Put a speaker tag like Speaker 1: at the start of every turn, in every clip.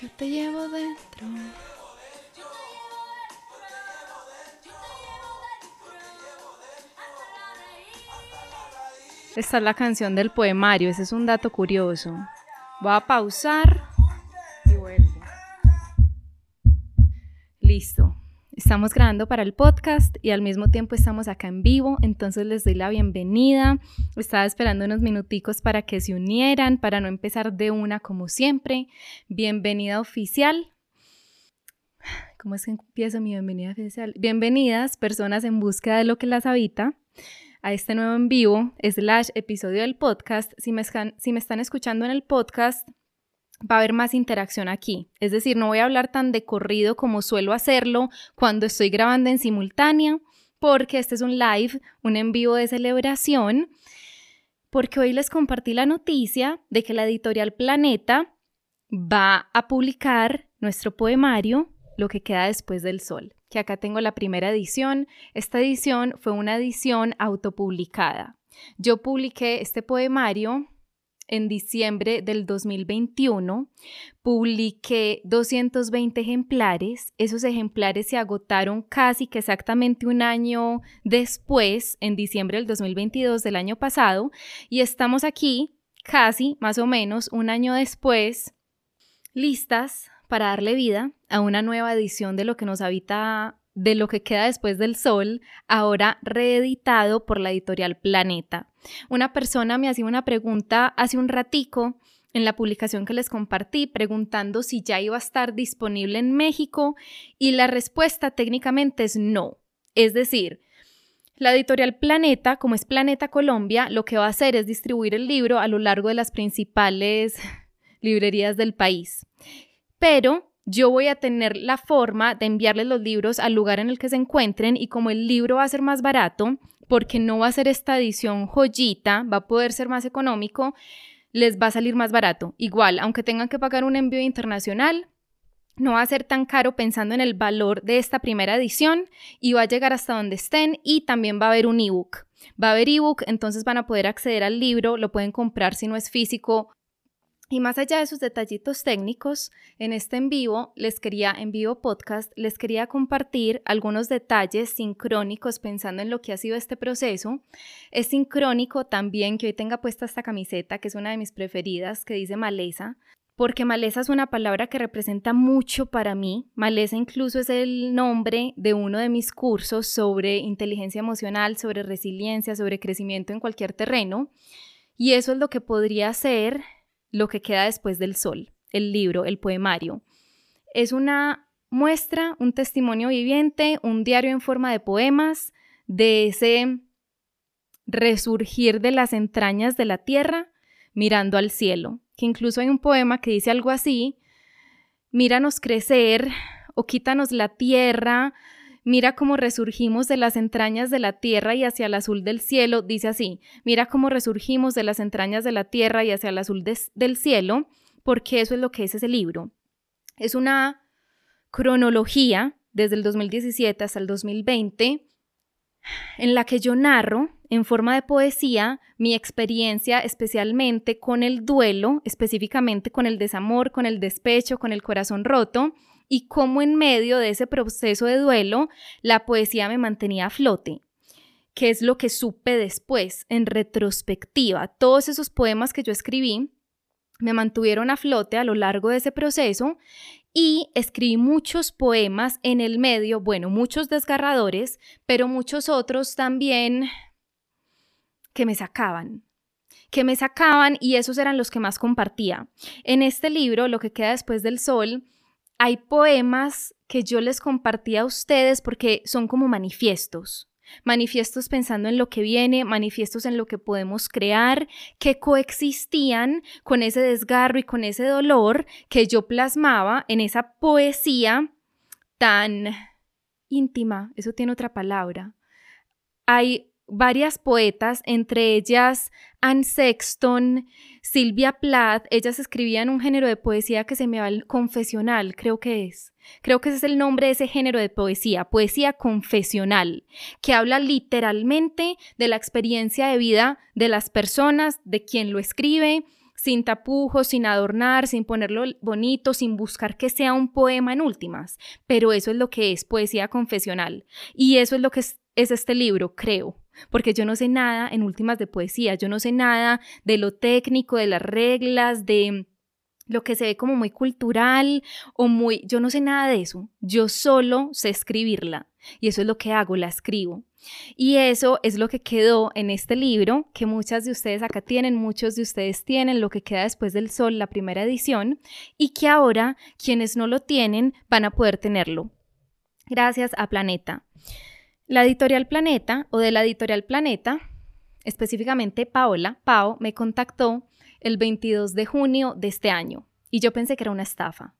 Speaker 1: Yo te llevo dentro. Esta es la canción del poemario, ese es un dato curioso. Voy a pausar Estamos grabando para el podcast y al mismo tiempo estamos acá en vivo, entonces les doy la bienvenida. Estaba esperando unos minuticos para que se unieran, para no empezar de una como siempre. Bienvenida oficial. ¿Cómo es que empiezo mi bienvenida oficial? Bienvenidas, personas en búsqueda de lo que las habita a este nuevo en vivo, slash episodio del podcast. Si me, si me están escuchando en el podcast, va a haber más interacción aquí. Es decir, no voy a hablar tan de corrido como suelo hacerlo cuando estoy grabando en simultánea, porque este es un live, un en vivo de celebración, porque hoy les compartí la noticia de que la editorial Planeta va a publicar nuestro poemario, Lo que queda después del sol que acá tengo la primera edición. Esta edición fue una edición autopublicada. Yo publiqué este poemario en diciembre del 2021. Publiqué 220 ejemplares. Esos ejemplares se agotaron casi que exactamente un año después, en diciembre del 2022 del año pasado. Y estamos aquí, casi, más o menos, un año después, listas para darle vida a una nueva edición de lo que nos habita de lo que queda después del sol, ahora reeditado por la editorial Planeta. Una persona me hacía una pregunta hace un ratico en la publicación que les compartí preguntando si ya iba a estar disponible en México y la respuesta técnicamente es no. Es decir, la editorial Planeta, como es Planeta Colombia, lo que va a hacer es distribuir el libro a lo largo de las principales librerías del país pero yo voy a tener la forma de enviarles los libros al lugar en el que se encuentren y como el libro va a ser más barato, porque no va a ser esta edición joyita, va a poder ser más económico, les va a salir más barato. Igual, aunque tengan que pagar un envío internacional, no va a ser tan caro pensando en el valor de esta primera edición y va a llegar hasta donde estén y también va a haber un ebook. Va a haber ebook, entonces van a poder acceder al libro, lo pueden comprar si no es físico y más allá de esos detallitos técnicos, en este en vivo les quería, en vivo podcast, les quería compartir algunos detalles sincrónicos pensando en lo que ha sido este proceso. Es sincrónico también que hoy tenga puesta esta camiseta, que es una de mis preferidas, que dice maleza, porque maleza es una palabra que representa mucho para mí. Maleza incluso es el nombre de uno de mis cursos sobre inteligencia emocional, sobre resiliencia, sobre crecimiento en cualquier terreno. Y eso es lo que podría ser lo que queda después del sol, el libro, el poemario. Es una muestra, un testimonio viviente, un diario en forma de poemas, de ese resurgir de las entrañas de la tierra mirando al cielo, que incluso hay un poema que dice algo así, míranos crecer o quítanos la tierra, Mira cómo resurgimos de las entrañas de la tierra y hacia el azul del cielo, dice así, mira cómo resurgimos de las entrañas de la tierra y hacia el azul del cielo, porque eso es lo que es ese libro. Es una cronología desde el 2017 hasta el 2020 en la que yo narro en forma de poesía mi experiencia especialmente con el duelo, específicamente con el desamor, con el despecho, con el corazón roto, y cómo en medio de ese proceso de duelo la poesía me mantenía a flote que es lo que supe después, en retrospectiva. Todos esos poemas que yo escribí me mantuvieron a flote a lo largo de ese proceso y escribí muchos poemas en el medio, bueno, muchos desgarradores, pero muchos otros también que me sacaban, que me sacaban y esos eran los que más compartía. En este libro, Lo que queda después del sol, hay poemas que yo les compartí a ustedes porque son como manifiestos. Manifiestos pensando en lo que viene, manifiestos en lo que podemos crear, que coexistían con ese desgarro y con ese dolor que yo plasmaba en esa poesía tan íntima, eso tiene otra palabra. Hay varias poetas, entre ellas Anne Sexton, Silvia Plath, ellas escribían un género de poesía que se me va al confesional, creo que es. Creo que ese es el nombre de ese género de poesía, poesía confesional, que habla literalmente de la experiencia de vida de las personas, de quien lo escribe, sin tapujos, sin adornar, sin ponerlo bonito, sin buscar que sea un poema en últimas. Pero eso es lo que es poesía confesional. Y eso es lo que es este libro, creo porque yo no sé nada en últimas de poesía, yo no sé nada de lo técnico, de las reglas, de lo que se ve como muy cultural o muy, yo no sé nada de eso, yo solo sé escribirla y eso es lo que hago, la escribo. Y eso es lo que quedó en este libro que muchas de ustedes acá tienen, muchos de ustedes tienen, lo que queda después del sol, la primera edición, y que ahora quienes no lo tienen van a poder tenerlo. Gracias a Planeta. La editorial Planeta o de la editorial Planeta, específicamente Paola, Pao, me contactó el 22 de junio de este año y yo pensé que era una estafa.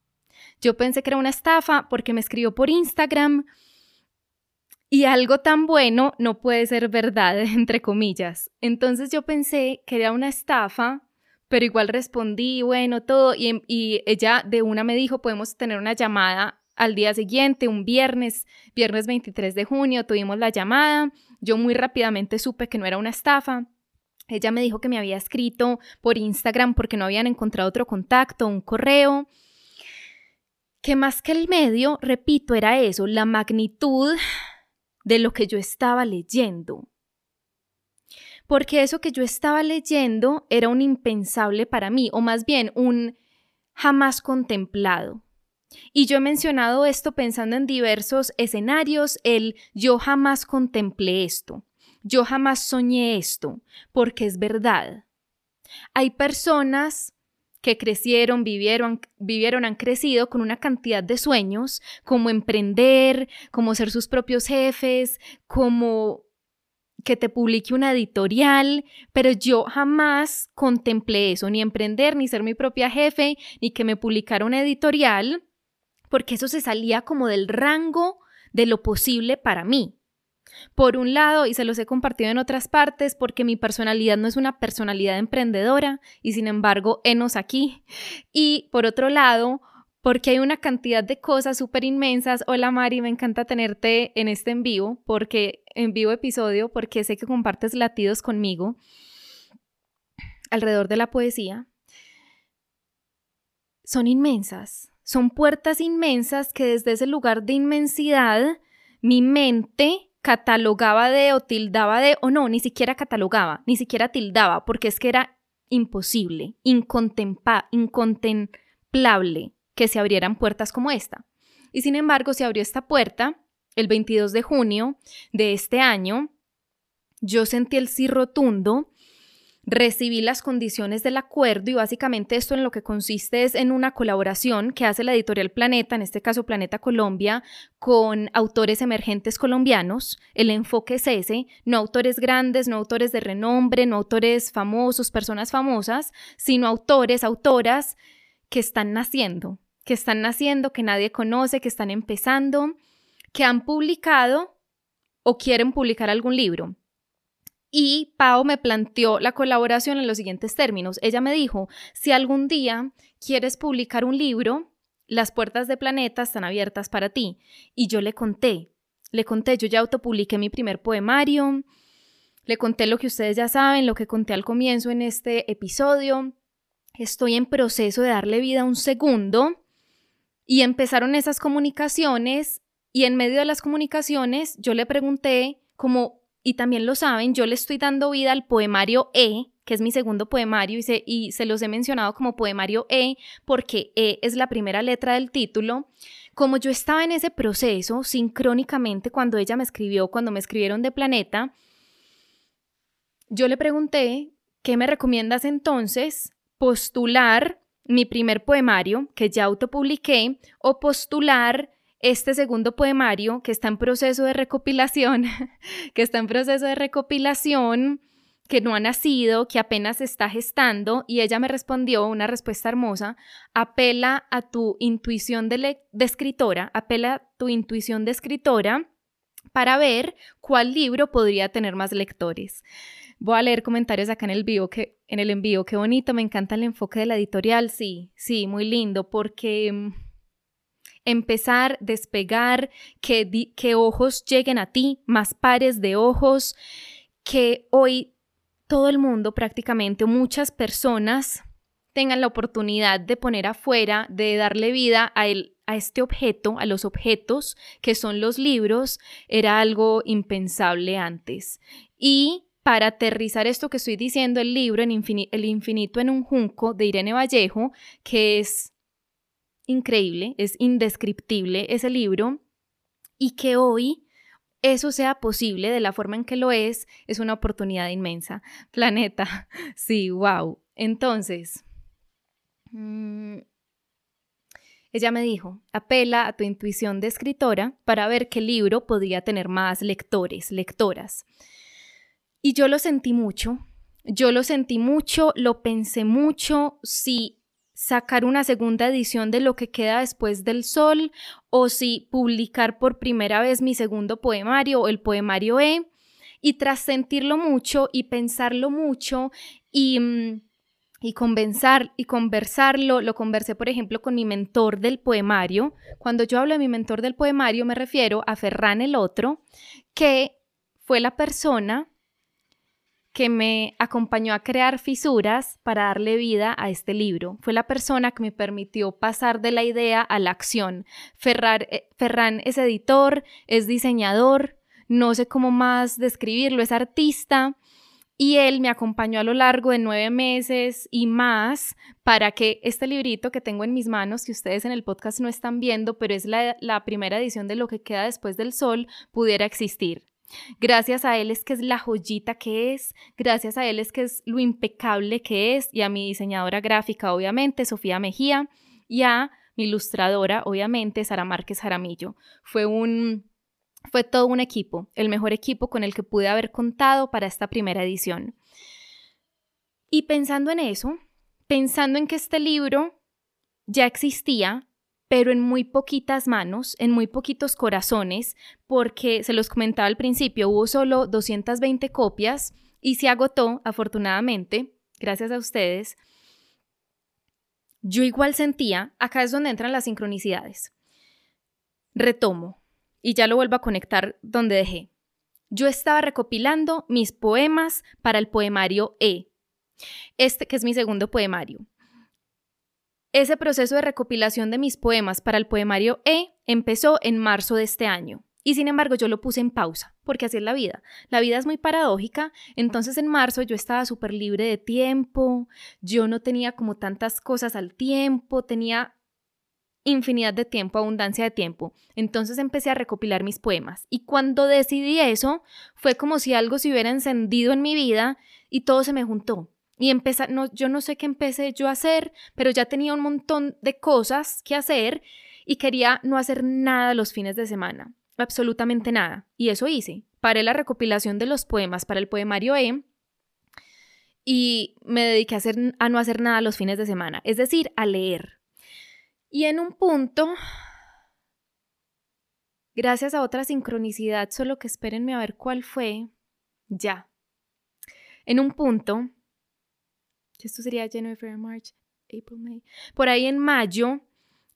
Speaker 1: Yo pensé que era una estafa porque me escribió por Instagram y algo tan bueno no puede ser verdad, entre comillas. Entonces yo pensé que era una estafa, pero igual respondí, bueno, todo, y, y ella de una me dijo, podemos tener una llamada al día siguiente, un viernes, viernes 23 de junio, tuvimos la llamada, yo muy rápidamente supe que no era una estafa. Ella me dijo que me había escrito por Instagram porque no habían encontrado otro contacto, un correo. Que más que el medio, repito, era eso, la magnitud de lo que yo estaba leyendo. Porque eso que yo estaba leyendo era un impensable para mí, o más bien un jamás contemplado. Y yo he mencionado esto pensando en diversos escenarios, el yo jamás contemplé esto. Yo jamás soñé esto, porque es verdad. Hay personas que crecieron, vivieron, vivieron, han crecido con una cantidad de sueños, como emprender, como ser sus propios jefes, como que te publique una editorial, pero yo jamás contemplé eso, ni emprender, ni ser mi propia jefe, ni que me publicara una editorial, porque eso se salía como del rango de lo posible para mí. Por un lado, y se los he compartido en otras partes, porque mi personalidad no es una personalidad emprendedora y sin embargo, enos aquí. Y por otro lado, porque hay una cantidad de cosas súper inmensas. Hola Mari, me encanta tenerte en este en vivo, porque en vivo episodio, porque sé que compartes latidos conmigo alrededor de la poesía. Son inmensas, son puertas inmensas que desde ese lugar de inmensidad mi mente catalogaba de o tildaba de, o no, ni siquiera catalogaba, ni siquiera tildaba, porque es que era imposible, incontemplable que se abrieran puertas como esta. Y sin embargo, se abrió esta puerta el 22 de junio de este año. Yo sentí el sí rotundo recibí las condiciones del acuerdo y básicamente esto en lo que consiste es en una colaboración que hace la editorial Planeta, en este caso Planeta Colombia, con autores emergentes colombianos. El enfoque es ese, no autores grandes, no autores de renombre, no autores famosos, personas famosas, sino autores, autoras que están naciendo, que están naciendo, que nadie conoce, que están empezando, que han publicado o quieren publicar algún libro. Y Pau me planteó la colaboración en los siguientes términos. Ella me dijo, si algún día quieres publicar un libro, las puertas de Planeta están abiertas para ti. Y yo le conté, le conté, yo ya autopubliqué mi primer poemario, le conté lo que ustedes ya saben, lo que conté al comienzo en este episodio. Estoy en proceso de darle vida a un segundo y empezaron esas comunicaciones y en medio de las comunicaciones yo le pregunté como y también lo saben, yo le estoy dando vida al poemario E, que es mi segundo poemario, y se, y se los he mencionado como poemario E, porque E es la primera letra del título. Como yo estaba en ese proceso, sincrónicamente, cuando ella me escribió, cuando me escribieron de Planeta, yo le pregunté, ¿qué me recomiendas entonces? Postular mi primer poemario, que ya autopubliqué, o postular este segundo poemario que está en proceso de recopilación, que está en proceso de recopilación, que no ha nacido, que apenas está gestando, y ella me respondió una respuesta hermosa, apela a tu intuición de, escritora, apela a tu intuición de escritora para ver cuál libro podría tener más lectores. Voy a leer comentarios acá en el que, en el envío, qué bonito, me encanta el enfoque de la editorial, sí, sí, muy lindo, porque mm, empezar, despegar, que, que ojos lleguen a ti, más pares de ojos, que hoy todo el mundo prácticamente, muchas personas tengan la oportunidad de poner afuera, de darle vida a, a este objeto, a los objetos que son los libros, era algo impensable antes. Y para aterrizar esto que estoy diciendo, el libro en El infinito en un junco de Irene Vallejo, que es increíble, es indescriptible ese libro, y que hoy eso sea posible de la forma en que lo es, es una oportunidad inmensa. Planeta, sí, wow. Entonces, mm, ella me dijo, apela a tu intuición de escritora para ver qué libro podría tener más lectores, lectoras. Y yo lo sentí mucho, yo lo sentí mucho, lo pensé mucho, si sacar una segunda edición de lo que queda después del sol o si publicar por primera vez mi segundo poemario o el poemario E. Y tras sentirlo mucho y pensarlo mucho y... Mm, y conversar y conversarlo, lo conversé por ejemplo con mi mentor del poemario. Cuando yo hablo de mi mentor del poemario me refiero a Ferran el otro, que fue la persona que me acompañó a crear fisuras para darle vida a este libro. Fue la persona que me permitió pasar de la idea a la acción. Eh, Ferran es editor, es diseñador, no sé cómo más describirlo, es artista. Y él me acompañó a lo largo de nueve meses y más para que este librito que tengo en mis manos, que ustedes en el podcast no están viendo, pero es la, la primera edición de lo que queda después del sol, pudiera existir. Gracias a él es que es la joyita que es, gracias a él es que es lo impecable que es y a mi diseñadora gráfica, obviamente, Sofía Mejía, y a mi ilustradora, obviamente, Sara Márquez Jaramillo. Fue un fue todo un equipo, el mejor equipo con el que pude haber contado para esta primera edición. Y pensando en eso, pensando en que este libro ya existía, pero en muy poquitas manos, en muy poquitos corazones, porque se los comentaba al principio, hubo solo 220 copias y se agotó, afortunadamente, gracias a ustedes. Yo igual sentía, acá es donde entran las sincronicidades. Retomo y ya lo vuelvo a conectar donde dejé. Yo estaba recopilando mis poemas para el poemario E, este que es mi segundo poemario. Ese proceso de recopilación de mis poemas para el poemario E empezó en marzo de este año. Y sin embargo yo lo puse en pausa, porque así es la vida. La vida es muy paradójica, entonces en marzo yo estaba súper libre de tiempo, yo no tenía como tantas cosas al tiempo, tenía infinidad de tiempo, abundancia de tiempo. Entonces empecé a recopilar mis poemas. Y cuando decidí eso, fue como si algo se hubiera encendido en mi vida y todo se me juntó. Y empecé, no, yo no sé qué empecé yo a hacer, pero ya tenía un montón de cosas que hacer y quería no hacer nada los fines de semana, absolutamente nada. Y eso hice. Paré la recopilación de los poemas para el poemario E y me dediqué a, hacer, a no hacer nada los fines de semana, es decir, a leer. Y en un punto, gracias a otra sincronicidad, solo que espérenme a ver cuál fue, ya. En un punto, esto sería January, February, March, April, May. Por ahí en mayo,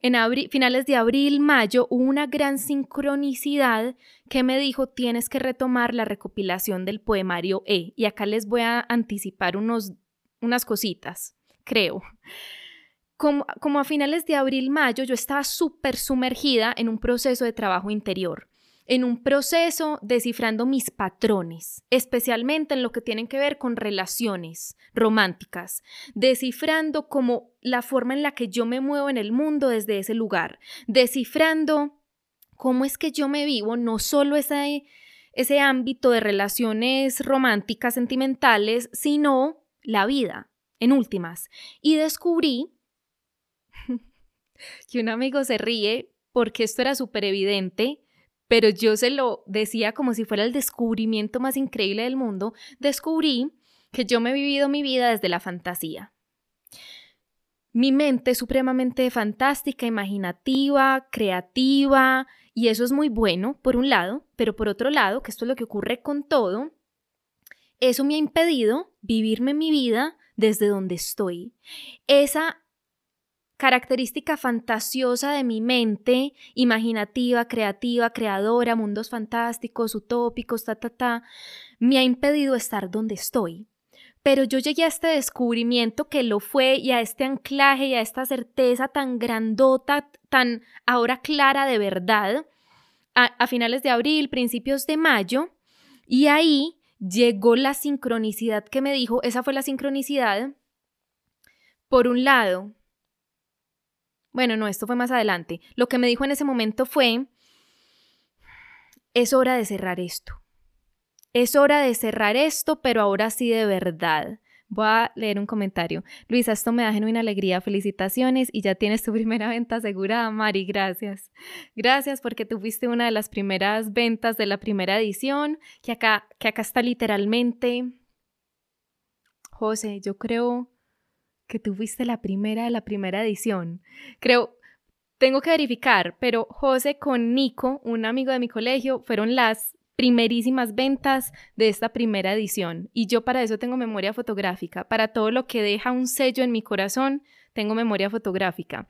Speaker 1: en abril, finales de abril, mayo, hubo una gran sincronicidad que me dijo tienes que retomar la recopilación del poemario E. Y acá les voy a anticipar unos, unas cositas, creo. Como, como a finales de abril, mayo, yo estaba súper sumergida en un proceso de trabajo interior en un proceso descifrando mis patrones, especialmente en lo que tienen que ver con relaciones románticas, descifrando como la forma en la que yo me muevo en el mundo desde ese lugar, descifrando cómo es que yo me vivo, no solo ese, ese ámbito de relaciones románticas, sentimentales, sino la vida, en últimas. Y descubrí que un amigo se ríe porque esto era súper evidente pero yo se lo decía como si fuera el descubrimiento más increíble del mundo, descubrí que yo me he vivido mi vida desde la fantasía. Mi mente es supremamente fantástica, imaginativa, creativa, y eso es muy bueno, por un lado, pero por otro lado, que esto es lo que ocurre con todo, eso me ha impedido vivirme mi vida desde donde estoy. Esa característica fantasiosa de mi mente, imaginativa, creativa, creadora, mundos fantásticos, utópicos, ta, ta, ta, me ha impedido estar donde estoy. pero yo llegué a este descubrimiento que lo fue y a este anclaje y a esta certeza tan grandota, tan ahora clara de verdad, a, finales de abril, principios de mayo, y ahí llegó la sincronicidad que me dijo, esa fue la sincronicidad. Por un lado, bueno, no, esto fue más adelante, lo que me dijo en ese momento fue, es hora de cerrar esto. Es hora de cerrar esto, pero ahora sí de verdad. Voy a leer un comentario. Luisa, esto me da genuina alegría. Felicitaciones y ya tienes tu primera venta asegurada, Mari. Gracias. Gracias porque tú fuiste una de las primeras ventas de la primera edición, que acá, que acá está literalmente. José, yo creo que tú fuiste la primera de la primera edición. Creo, tengo que verificar, pero José con Nico, un amigo de mi colegio, fueron las primerísimas ventas de esta primera edición. Y yo para eso tengo memoria fotográfica. Para todo lo que deja un sello en mi corazón, tengo memoria fotográfica.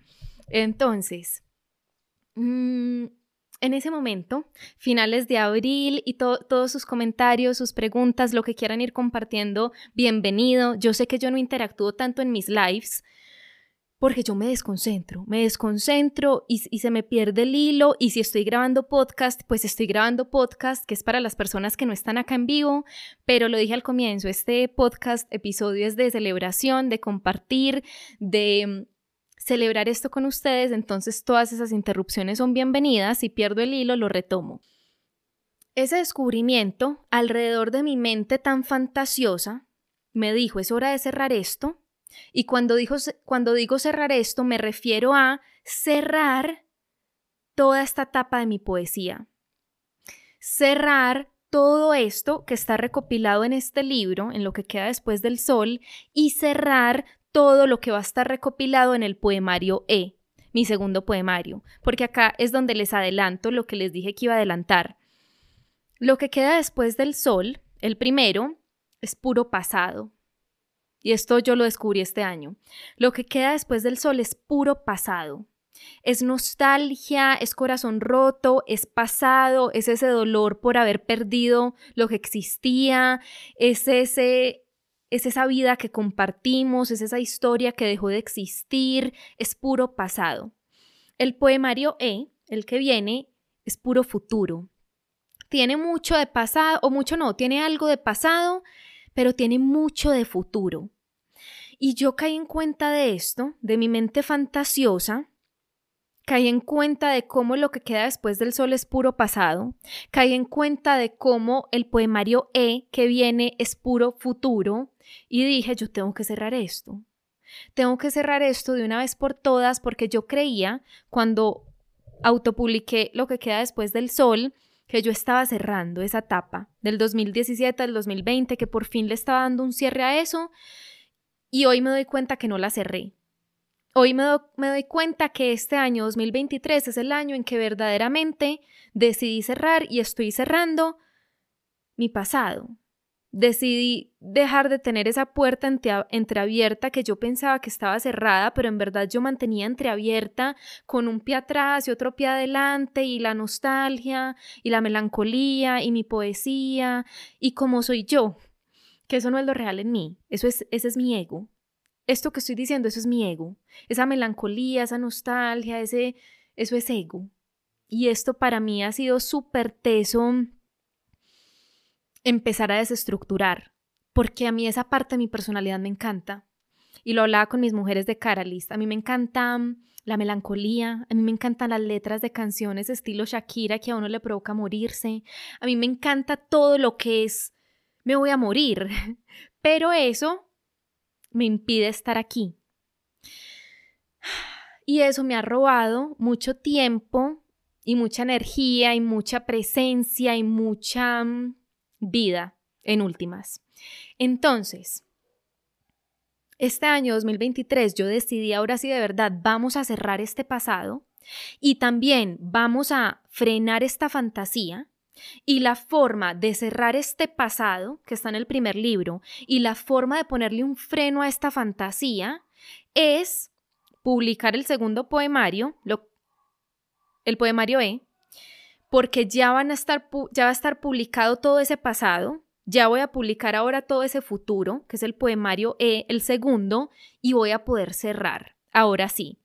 Speaker 1: Entonces, mm, en ese momento, finales de abril y todos sus comentarios, sus preguntas, lo que quieran ir compartiendo, bienvenido. Yo sé que yo no interactúo tanto en mis lives, porque yo me desconcentro, me desconcentro y, se me pierde el hilo y si estoy grabando podcast, pues estoy grabando podcast que es para las personas que no están acá en vivo, pero lo dije al comienzo, este podcast episodio es de celebración, de compartir, de celebrar esto con ustedes, entonces todas esas interrupciones son bienvenidas, si pierdo el hilo lo retomo. Ese descubrimiento alrededor de mi mente tan fantasiosa me dijo, es hora de cerrar esto, y cuando, cuando digo cerrar esto, me refiero a cerrar toda esta etapa de mi poesía. Cerrar todo esto que está recopilado en este libro, en lo que queda después del sol, y cerrar todo lo que va a estar recopilado en el poemario E, mi segundo poemario, porque acá es donde les adelanto lo que les dije que iba a adelantar. Lo que queda después del sol, el primero, es puro pasado, y esto yo lo descubrí este año. Lo que queda después del sol es puro pasado. Es nostalgia, es corazón roto, es pasado, es ese dolor por haber perdido lo que existía, es ese es esa vida que compartimos, es esa historia que dejó de existir, es puro pasado. El poemario E, el que viene, es puro futuro. Tiene mucho de pasado, o mucho no, tiene algo de pasado, pero tiene mucho de futuro. Y yo caí en cuenta de esto, de mi mente fantasiosa, caí en cuenta de cómo lo que queda después del sol es puro pasado, caí en cuenta de cómo el poemario E que viene es puro futuro y dije, yo tengo que cerrar esto. Tengo que cerrar esto de una vez por todas porque yo creía cuando autopubliqué lo que queda después del sol que yo estaba cerrando esa etapa del 2017 al 2020, que por fin le estaba dando un cierre a eso y hoy me doy cuenta que no la cerré. Hoy me, doy cuenta que este año 2023 es el año en que verdaderamente decidí cerrar y estoy cerrando mi pasado. Decidí dejar de tener esa puerta entreabierta que yo pensaba que estaba cerrada, pero en verdad yo mantenía entreabierta con un pie atrás y otro pie adelante y la nostalgia y la melancolía y mi poesía y cómo soy yo, que eso no es lo real en mí, eso es, ese es mi ego. Esto que estoy diciendo, eso es mi ego. Esa melancolía, esa nostalgia, ese, eso es ego. Y esto para mí ha sido súper teso empezar a desestructurar, porque a mí esa parte de mi personalidad me encanta. Y lo hablaba con mis mujeres de Caralis. A mí me encanta mm, la melancolía, a mí me encantan las letras de canciones estilo Shakira que a uno le provoca morirse. A mí me encanta todo lo que es me voy a morir. Pero eso me impide estar aquí. Y eso me ha robado mucho tiempo y mucha energía y mucha presencia y mucha mm, vida en últimas. Entonces, este año 2023 yo decidí ahora sí de verdad vamos a cerrar este pasado y también vamos a frenar esta fantasía y la forma de cerrar este pasado, que está en el primer libro, y la forma de ponerle un freno a esta fantasía es publicar el segundo poemario, el poemario E, porque ya, van a estar, ya va a estar publicado todo ese pasado, ya voy a publicar ahora todo ese futuro, que es el poemario E, el segundo, y voy a poder cerrar, ahora sí.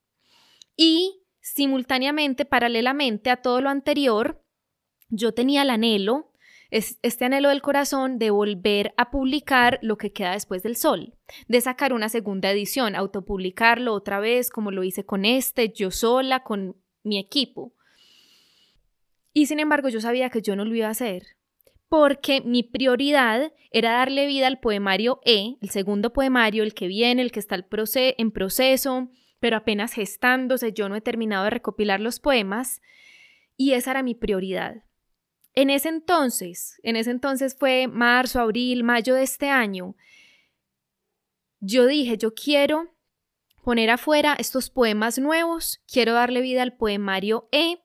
Speaker 1: Y simultáneamente, paralelamente a todo lo anterior, yo tenía el anhelo es este anhelo del corazón de volver a publicar lo que queda después del sol, de sacar una segunda edición, autopublicarlo otra vez como lo hice con este, yo sola, con mi equipo. Y sin embargo yo sabía que yo no lo iba a hacer, porque mi prioridad era darle vida al poemario E, el segundo poemario, el que viene, el que está en proceso, pero apenas gestándose, yo no he terminado de recopilar los poemas, y esa era mi prioridad. En ese entonces, en ese entonces fue marzo, abril, mayo de este año, yo dije, yo quiero poner afuera estos poemas nuevos, quiero darle vida al poemario E.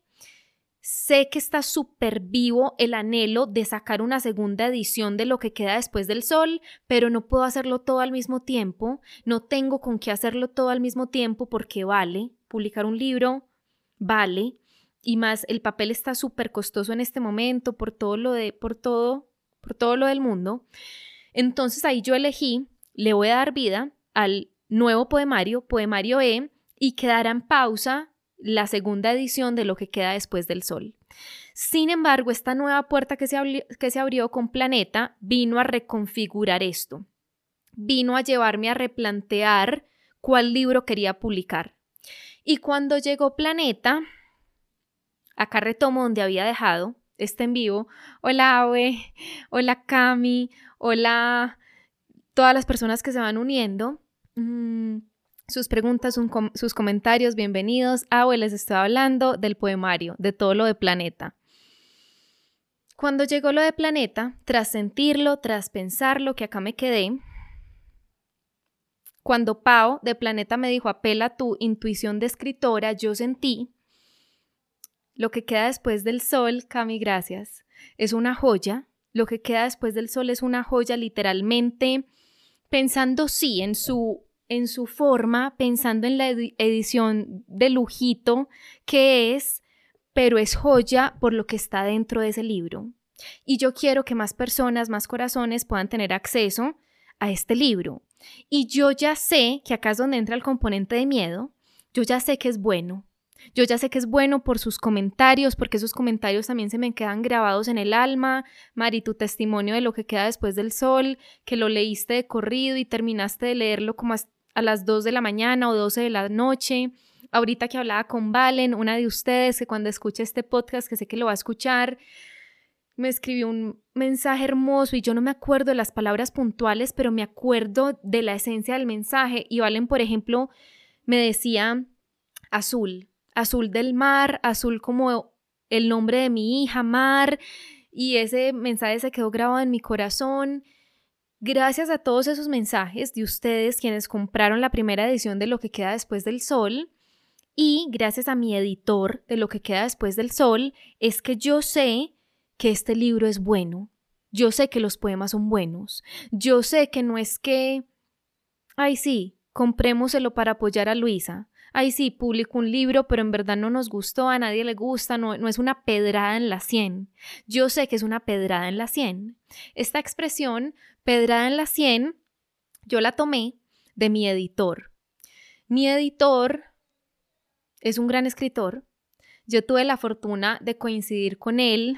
Speaker 1: Sé que está súper vivo el anhelo de sacar una segunda edición de lo que queda después del sol, pero no puedo hacerlo todo al mismo tiempo, no tengo con qué hacerlo todo al mismo tiempo porque vale, publicar un libro vale, y más el papel está súper costoso en este momento por todo lo de por todo por todo lo del mundo. Entonces ahí yo elegí, le voy a dar vida al nuevo poemario, poemario E, y quedará en pausa la segunda edición de lo que queda después del sol. Sin embargo, esta nueva puerta que se, abrió, que se abrió con Planeta vino a reconfigurar esto, vino a llevarme a replantear cuál libro quería publicar. Y cuando llegó Planeta, Acá retomo donde había dejado este en vivo. Hola Awe, hola Cami, hola todas las personas que se van uniendo. Mm, sus preguntas, sus comentarios, bienvenidos. Awe, les estoy hablando del poemario, de todo lo de Planeta. Cuando llegó lo de Planeta, tras sentirlo, tras pensarlo, que acá me quedé, cuando Pau de Planeta me dijo apela a tu intuición de escritora, yo sentí lo que queda después del sol, Cami, gracias, es una joya. Lo que queda después del sol es una joya literalmente pensando sí en su en su forma, pensando en la edición de lujito que es, pero es joya por lo que está dentro de ese libro. Y yo quiero que más personas, más corazones puedan tener acceso a este libro. Y yo ya sé que acá es donde entra el componente de miedo, yo ya sé que es bueno, yo ya sé que es bueno por sus comentarios, porque esos comentarios también se me quedan grabados en el alma. Mari, tu testimonio de lo que queda después del sol, que lo leíste de corrido y terminaste de leerlo como a las 2 de la mañana o 12 de la noche. Ahorita que hablaba con Valen, una de ustedes, que cuando escuche este podcast, que sé que lo va a escuchar, me escribió un mensaje hermoso y yo no me acuerdo de las palabras puntuales, pero me acuerdo de la esencia del mensaje. Y Valen, por ejemplo, me decía azul, azul del mar, azul como el nombre de mi hija, Mar, y ese mensaje se quedó grabado en mi corazón. Gracias a todos esos mensajes de ustedes quienes compraron la primera edición de Lo que queda después del sol y gracias a mi editor de Lo que queda después del sol es que yo sé que este libro es bueno. Yo sé que los poemas son buenos. Yo sé que no es que, ay sí, comprémoselo para apoyar a Luisa ay sí, publicó un libro, pero en verdad no nos gustó, a nadie le gusta, no, no es una pedrada en la sien. Yo sé que es una pedrada en la sien. Esta expresión, pedrada en la sien, yo la tomé de mi editor. Mi editor es un gran escritor. Yo tuve la fortuna de coincidir con él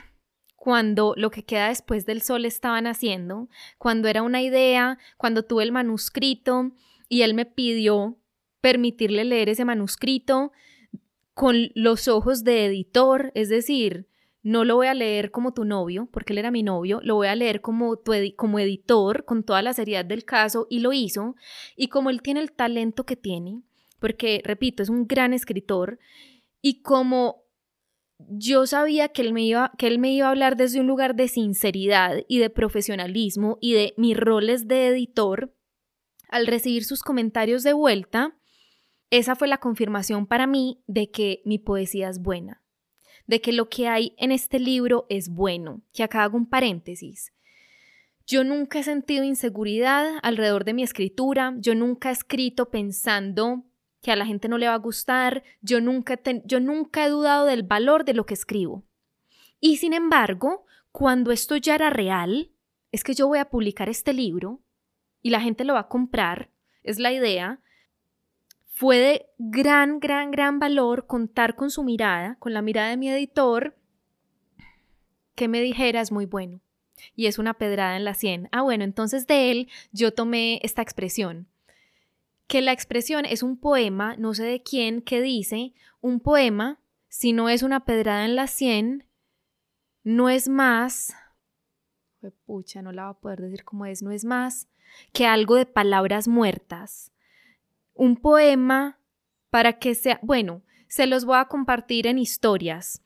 Speaker 1: cuando lo que queda después del sol estaban haciendo, cuando era una idea, cuando tuve el manuscrito y él me pidió permitirle leer ese manuscrito con los ojos de editor, es decir, no lo voy a leer como tu novio, porque él era mi novio, lo voy a leer como, como editor, con toda la seriedad del caso, y lo hizo, y como él tiene el talento que tiene, porque, repito, es un gran escritor, y como yo sabía que él, me iba, que él me iba a hablar desde un lugar de sinceridad y de profesionalismo y de mis roles de editor, al recibir sus comentarios de vuelta, esa fue la confirmación para mí de que mi poesía es buena, de que lo que hay en este libro es bueno, que acá hago un paréntesis. Yo nunca he sentido inseguridad alrededor de mi escritura, yo nunca he escrito pensando que a la gente no le va a gustar, yo nunca, yo nunca he dudado del valor de lo que escribo. Y sin embargo, cuando esto ya era real,
Speaker 2: es que yo voy a publicar este libro y la gente lo va a comprar, es la idea. Fue de gran, gran, gran valor contar con su mirada, con la mirada de mi editor, que me dijera es muy bueno. Y es una pedrada en la sien. Ah, bueno, entonces de él yo tomé esta expresión. Que la expresión es un poema, no sé de quién, que dice, un poema, si no es una pedrada en la sien, no es más, pucha, no la va a poder decir cómo es, no es más que algo de palabras muertas. Un poema para que sea, bueno, se los voy a compartir en historias,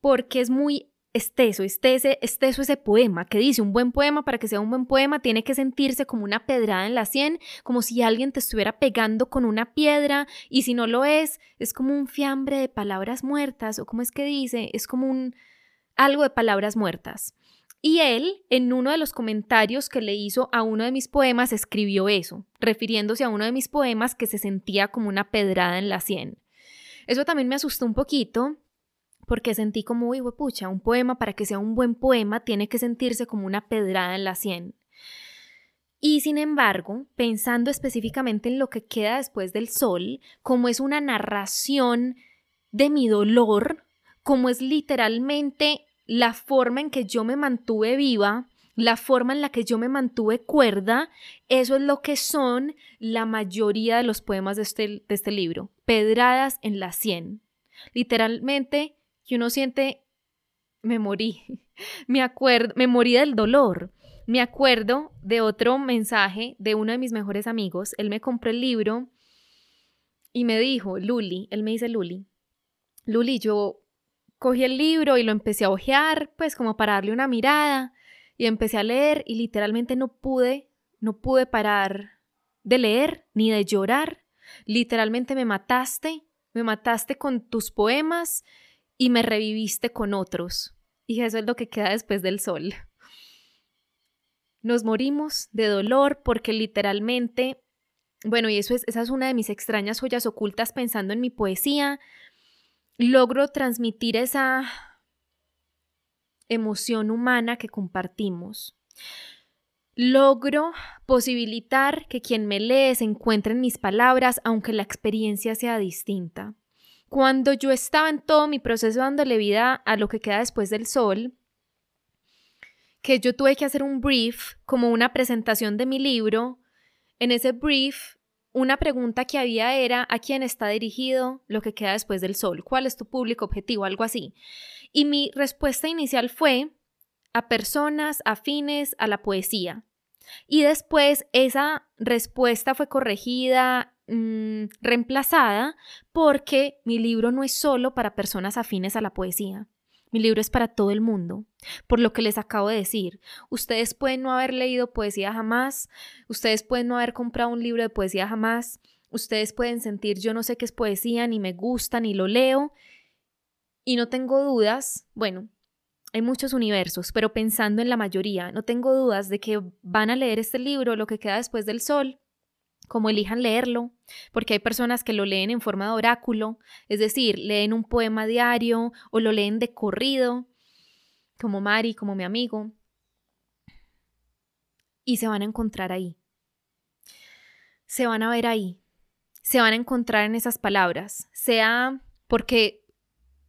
Speaker 2: porque es muy esteso, esteso, esteso ese poema que dice, un buen poema para que sea un buen poema tiene que sentirse como una pedrada en la sien, como si alguien te estuviera pegando con una piedra y si no lo es, es como un fiambre de palabras muertas o como es que dice, es como un algo de palabras muertas. Y él, en uno de los comentarios que le hizo a uno de mis poemas, escribió eso, refiriéndose a uno de mis poemas que se sentía como una pedrada en la sien. Eso también me asustó un poquito, porque sentí como, uy, pucha, un poema para que sea un buen poema tiene que sentirse como una pedrada en la sien. Y sin embargo, pensando específicamente en lo que queda después del sol, como es una narración de mi dolor, como es literalmente la forma en que yo me mantuve viva, la forma en la que yo me mantuve cuerda, eso es lo que son la mayoría de los poemas de este, de este libro, pedradas en la sien. Literalmente, que uno siente, me morí, me acuerdo, me morí del dolor. Me acuerdo de otro mensaje de uno de mis mejores amigos, él me compró el libro y me dijo, Luli, él me dice Luli, Luli, yo cogí el libro y lo empecé a hojear, pues como para darle una mirada y empecé a leer y literalmente no pude, no pude parar de leer ni de llorar. Literalmente me mataste, me mataste con tus poemas y me reviviste con otros. Y eso es lo que queda después del sol. Nos morimos de dolor porque literalmente, bueno, y eso es, esa es una de mis extrañas joyas ocultas pensando en mi poesía, logro transmitir esa emoción humana que compartimos. Logro posibilitar que quien me lee se encuentre en mis palabras, aunque la experiencia sea distinta. Cuando yo estaba en todo mi proceso dándole vida a lo que queda después del sol, que yo tuve que hacer un brief como una presentación de mi libro, en ese brief una pregunta que había era a quién está dirigido lo que queda después del sol, cuál es tu público objetivo, algo así. Y mi respuesta inicial fue a personas afines a la poesía. Y después esa respuesta fue corregida, mm, reemplazada, porque mi libro no es solo para personas afines a la poesía. Mi libro es para todo el mundo, por lo que les acabo de decir. Ustedes pueden no haber leído poesía jamás, ustedes pueden no haber comprado un libro de poesía jamás, ustedes pueden sentir yo no sé qué es poesía, ni me gusta, ni lo leo, y no tengo dudas, bueno, hay muchos universos, pero pensando en la mayoría, no tengo dudas de que van a leer este libro, lo que queda después del sol, como elijan leerlo, porque hay personas que lo leen en forma de oráculo, es decir, leen un poema diario o lo leen de corrido, como Mari, como mi amigo, y se van a encontrar ahí. Se van a ver ahí, se van a encontrar en esas palabras, sea porque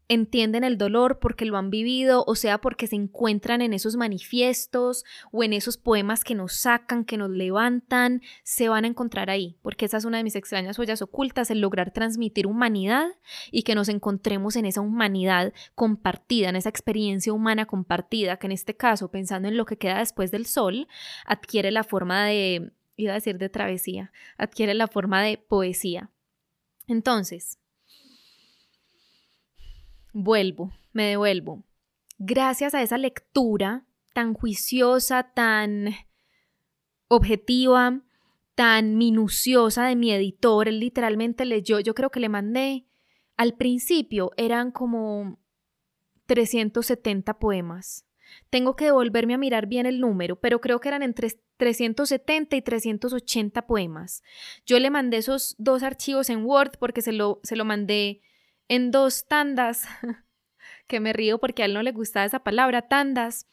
Speaker 2: entienden el dolor porque lo han vivido, o sea, porque se encuentran en esos manifiestos o en esos poemas que nos sacan, que nos levantan, se van a encontrar ahí, porque esa es una de mis extrañas joyas ocultas, el lograr transmitir humanidad y que nos encontremos en esa humanidad compartida, en esa experiencia humana compartida, que en este caso, pensando en lo que queda después del sol, adquiere la forma de, iba a decir de travesía, adquiere la forma de poesía. Entonces, vuelvo, me devuelvo. Gracias a esa lectura tan juiciosa, tan objetiva, tan minuciosa de mi editor, él literalmente leyó, yo creo que le mandé, al principio eran como 370 poemas. Tengo que devolverme a mirar bien el número, pero creo que eran entre 370 y 380 poemas. Yo le mandé esos dos archivos en Word porque se lo, se lo mandé en dos tandas, que me río porque a él no le gustaba esa palabra, tandas.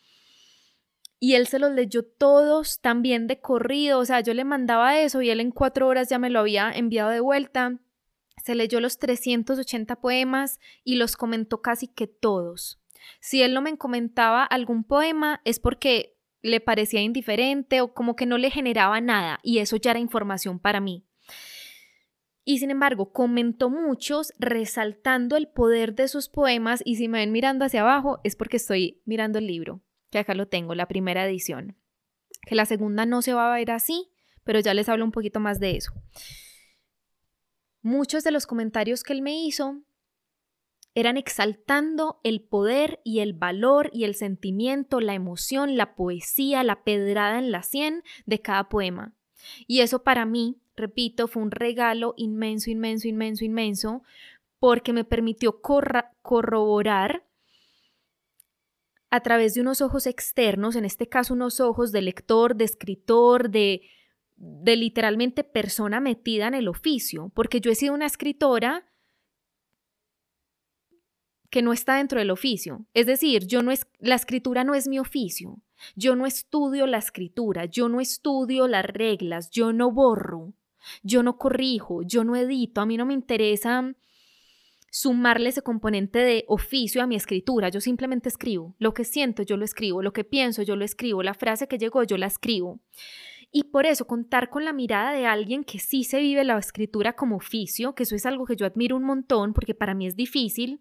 Speaker 2: y él se los leyó todos también de corrido, o sea, yo le mandaba eso y él en cuatro horas ya me lo había enviado de vuelta. Se leyó los 380 poemas y los comentó casi que todos. Si él no me comentaba algún poema es porque le parecía indiferente o como que no le generaba nada y eso ya era información para mí. Y sin embargo, comentó muchos resaltando el poder de sus poemas y si me ven mirando hacia abajo es porque estoy mirando el libro, que acá lo tengo, la primera edición. Que la segunda no se va a ver así, pero ya les hablo un poquito más de eso. Muchos de los comentarios que él me hizo eran exaltando el poder y el valor y el sentimiento, la emoción, la poesía, la pedrada en la sien de cada poema. Y eso para mí, repito, fue un regalo inmenso, inmenso, inmenso, inmenso, porque me permitió corroborar a través de unos ojos externos, en este caso unos ojos de lector, de escritor, de, de literalmente persona metida en el oficio, porque yo he sido una escritora que no está dentro del oficio. Es decir, yo no es, la escritura no es mi oficio. Yo no estudio la escritura, yo no estudio las reglas, yo no borro, yo no corrijo, yo no edito. A mí no me interesa sumarle ese componente de oficio a mi escritura. Yo simplemente escribo. Lo que siento, yo lo escribo. Lo que pienso, yo lo escribo. La frase que llegó, yo la escribo. Y por eso contar con la mirada de alguien que sí se vive la escritura como oficio, que eso es algo que yo admiro un montón porque para mí es difícil,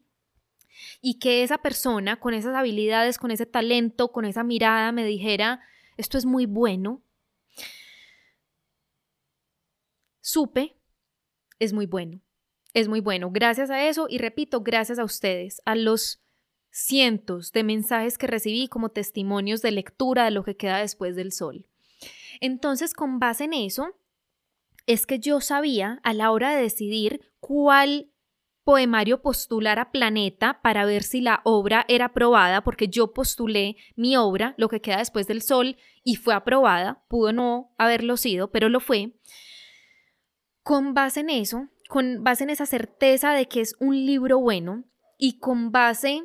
Speaker 2: y que esa persona con esas habilidades, con ese talento, con esa mirada me dijera, esto es muy bueno, supe, es muy bueno, es muy bueno. Gracias a eso y repito, gracias a ustedes, a los cientos de mensajes que recibí como testimonios de lectura de lo que queda después del sol. Entonces, con base en eso, es que yo sabía a la hora de decidir cuál poemario postular a Planeta para ver si la obra era aprobada, porque yo postulé mi obra, lo que queda después del sol, y fue aprobada, pudo no haberlo sido, pero lo fue. Con base en eso, con base en esa certeza de que es un libro bueno y con base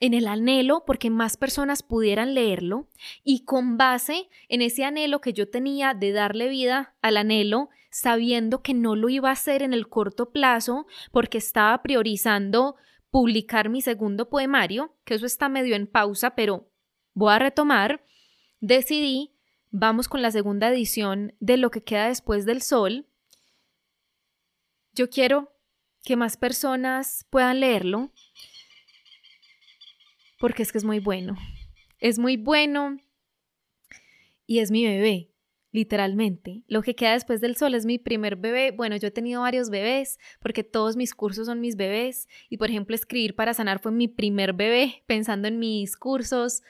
Speaker 2: en el anhelo porque más personas pudieran leerlo y con base en ese anhelo que yo tenía de darle vida al anhelo sabiendo que no lo iba a hacer en el corto plazo porque estaba priorizando publicar mi segundo poemario, que eso está medio en pausa, pero voy a retomar, decidí, vamos con la segunda edición de Lo que queda después del sol. Yo quiero que más personas puedan leerlo, porque es que es muy bueno. Es muy bueno y es mi bebé literalmente. Lo que queda después del sol es mi primer bebé. Bueno, yo he tenido varios bebés porque todos mis cursos son mis bebés y por ejemplo escribir para sanar fue mi primer bebé pensando en mis cursos.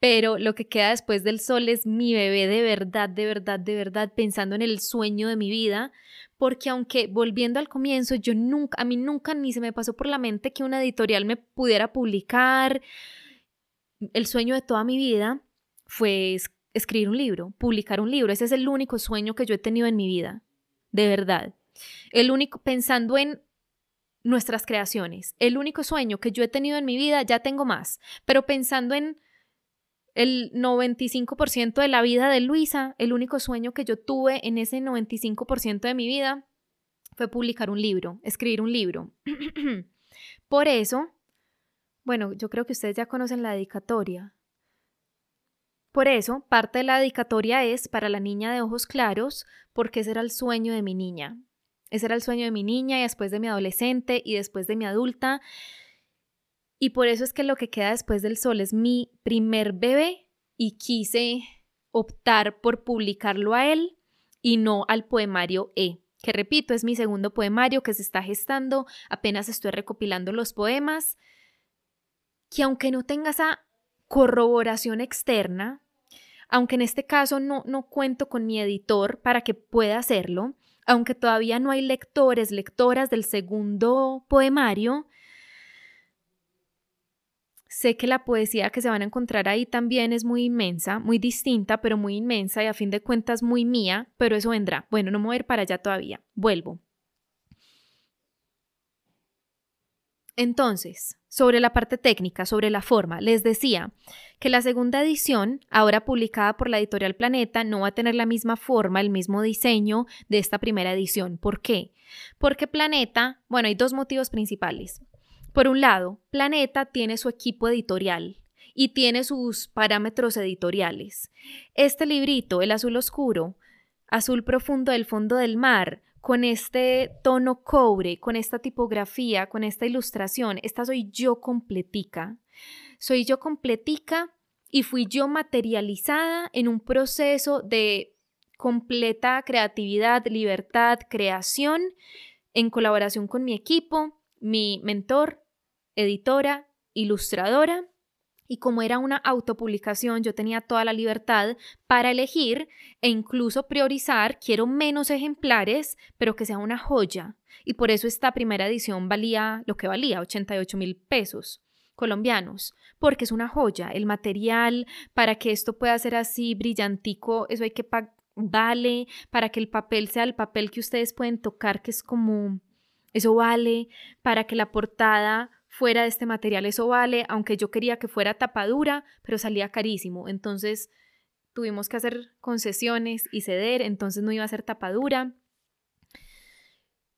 Speaker 2: Pero lo que queda después del sol es mi bebé de verdad, de verdad, de verdad, pensando en el sueño de mi vida, porque aunque volviendo al comienzo, yo nunca, a mí nunca ni se me pasó por la mente que una editorial me pudiera publicar. El sueño de toda mi vida fue escribir un libro, publicar un libro. Ese es el único sueño que yo he tenido en mi vida, de verdad. El único, pensando en nuestras creaciones, el único sueño que yo he tenido en mi vida, ya tengo más, pero pensando en el 95% de la vida de Luisa, el único sueño que yo tuve en ese 95% de mi vida fue publicar un libro, escribir un libro. Por eso, bueno, yo creo que ustedes ya conocen la dedicatoria. Por eso, parte de la dedicatoria es para la niña de ojos claros, porque ese era el sueño de mi niña. Ese era el sueño de mi niña y después de mi adolescente y después de mi adulta. Y por eso es que lo que queda después del sol es mi primer bebé y quise optar por publicarlo a él y no al poemario E, que repito, es mi segundo poemario que se está gestando, apenas estoy recopilando los poemas, que aunque no tenga esa corroboración externa, aunque en este caso no, no cuento con mi editor para que pueda hacerlo, aunque todavía no hay lectores, lectoras del segundo poemario, sé que la poesía que se van a encontrar ahí también es muy inmensa, muy distinta, pero muy inmensa y a fin de cuentas muy mía, pero eso vendrá. Bueno, no ir para allá todavía, vuelvo. Entonces, sobre la parte técnica, sobre la forma, les decía que la segunda edición, ahora publicada por la editorial Planeta, no va a tener la misma forma, el mismo diseño de esta primera edición. ¿Por qué? Porque Planeta, bueno, hay dos motivos principales. Por un lado, Planeta tiene su equipo editorial y tiene sus parámetros editoriales. Este librito, El azul oscuro, azul profundo del fondo del mar, con este tono cobre, con esta tipografía, con esta ilustración, esta soy yo completica. Soy yo completica y fui yo materializada en un proceso de completa creatividad, libertad, creación, en colaboración con mi equipo, mi mentor, editora, ilustradora y como era una autopublicación, yo tenía toda la libertad para elegir e incluso priorizar, quiero menos ejemplares, pero que sea una joya. Y por eso esta primera edición valía lo que valía, 88 mil pesos colombianos, porque es una joya. El material, para que esto pueda ser así brillantico, eso hay que vale, para que el papel sea el papel que ustedes pueden tocar, que es como, eso vale, para que la portada fuera de este material. Eso vale, aunque yo quería que fuera tapadura, pero salía carísimo. Entonces tuvimos que hacer concesiones y ceder, entonces no iba a ser tapadura.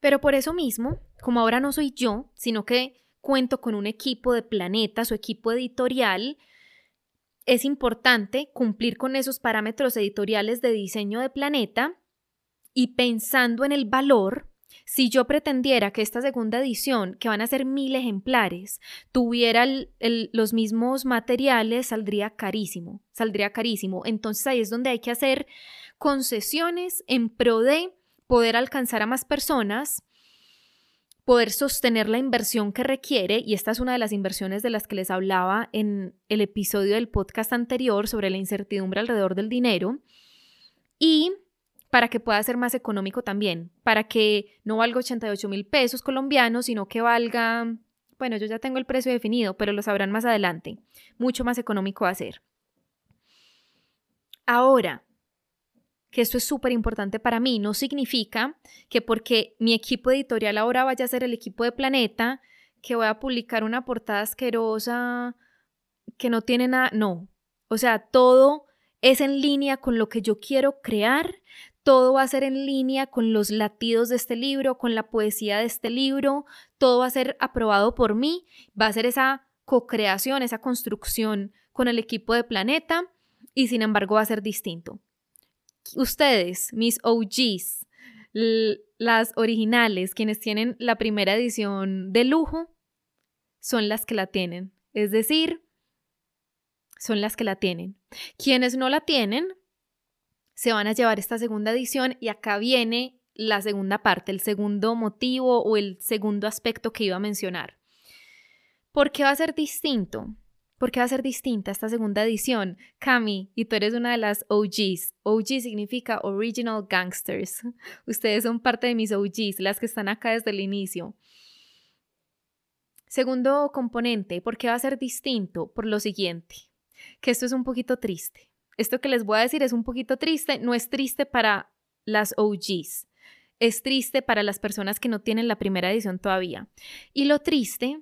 Speaker 2: Pero por eso mismo, como ahora no soy yo, sino que cuento con un equipo de Planeta, su equipo editorial, es importante cumplir con esos parámetros editoriales de diseño de Planeta y pensando en el valor, si yo pretendiera que esta segunda edición, que van a ser mil ejemplares, tuviera los mismos materiales, saldría carísimo, saldría carísimo. Entonces ahí es donde hay que hacer concesiones en pro de poder alcanzar a más personas, poder sostener la inversión que requiere, y esta es una de las inversiones de las que les hablaba en el episodio del podcast anterior sobre la incertidumbre alrededor del dinero, y para que pueda ser más económico también, para que no valga 88 mil pesos colombianos, sino que valga, bueno, yo ya tengo el precio definido, pero lo sabrán más adelante, mucho más económico va a ser. Ahora, que esto es súper importante para mí, no significa que porque mi equipo editorial ahora vaya a ser el equipo de Planeta, que voy a publicar una portada asquerosa que no tiene nada, no. O sea, todo es en línea con lo que yo quiero crear, todo va a ser en línea con los latidos de este libro, con la poesía de este libro, todo va a ser aprobado por mí, va a ser esa co-creación, esa construcción con el equipo de Planeta y sin embargo va a ser distinto. Ustedes, mis OGs, las originales, quienes tienen la primera edición de lujo, son las que la tienen. Es decir, son las que la tienen. Quienes no la tienen, se van a llevar esta segunda edición y acá viene la segunda parte, el segundo motivo o el segundo aspecto que iba a mencionar. ¿Por qué va a ser distinto? ¿Por qué va a ser distinta esta segunda edición? Cami, y tú eres una de las OGs. OG significa Original Gangsters. Ustedes son parte de mis OGs, las que están acá desde el inicio. Segundo componente, ¿por qué va a ser distinto? Por lo siguiente, que esto es un poquito triste. Esto que les voy a decir es un poquito triste, no es triste para las OGs, es triste para las personas que no tienen la primera edición todavía. Y lo triste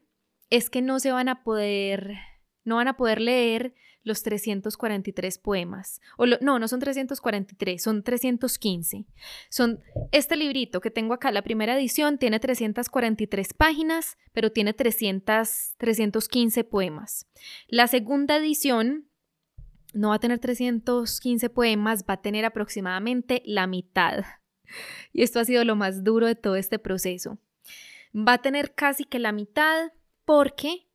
Speaker 2: es que no se van a poder, no van a poder leer los 343 poemas. O no, no son 343, son 315. Son este librito que tengo acá, la primera edición, tiene 343 páginas, pero tiene 300, 315 poemas. La segunda edición no va a tener 315 poemas, va a tener aproximadamente la mitad. Y esto ha sido lo más duro de todo este proceso. Va a tener casi que la mitad porque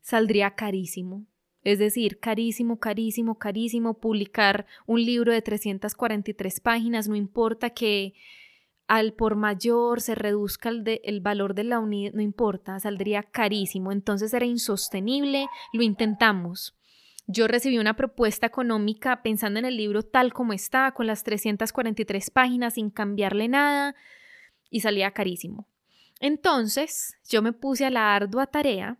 Speaker 2: saldría carísimo. Es decir, carísimo, carísimo, carísimo publicar un libro de 343 páginas, no importa que al por mayor se reduzca el, el valor de la unidad, no importa, saldría carísimo. Entonces era insostenible, lo intentamos. Yo recibí una propuesta económica pensando en el libro tal como está, con las 343 páginas, sin cambiarle nada, y salía carísimo. Entonces, yo me puse a la ardua tarea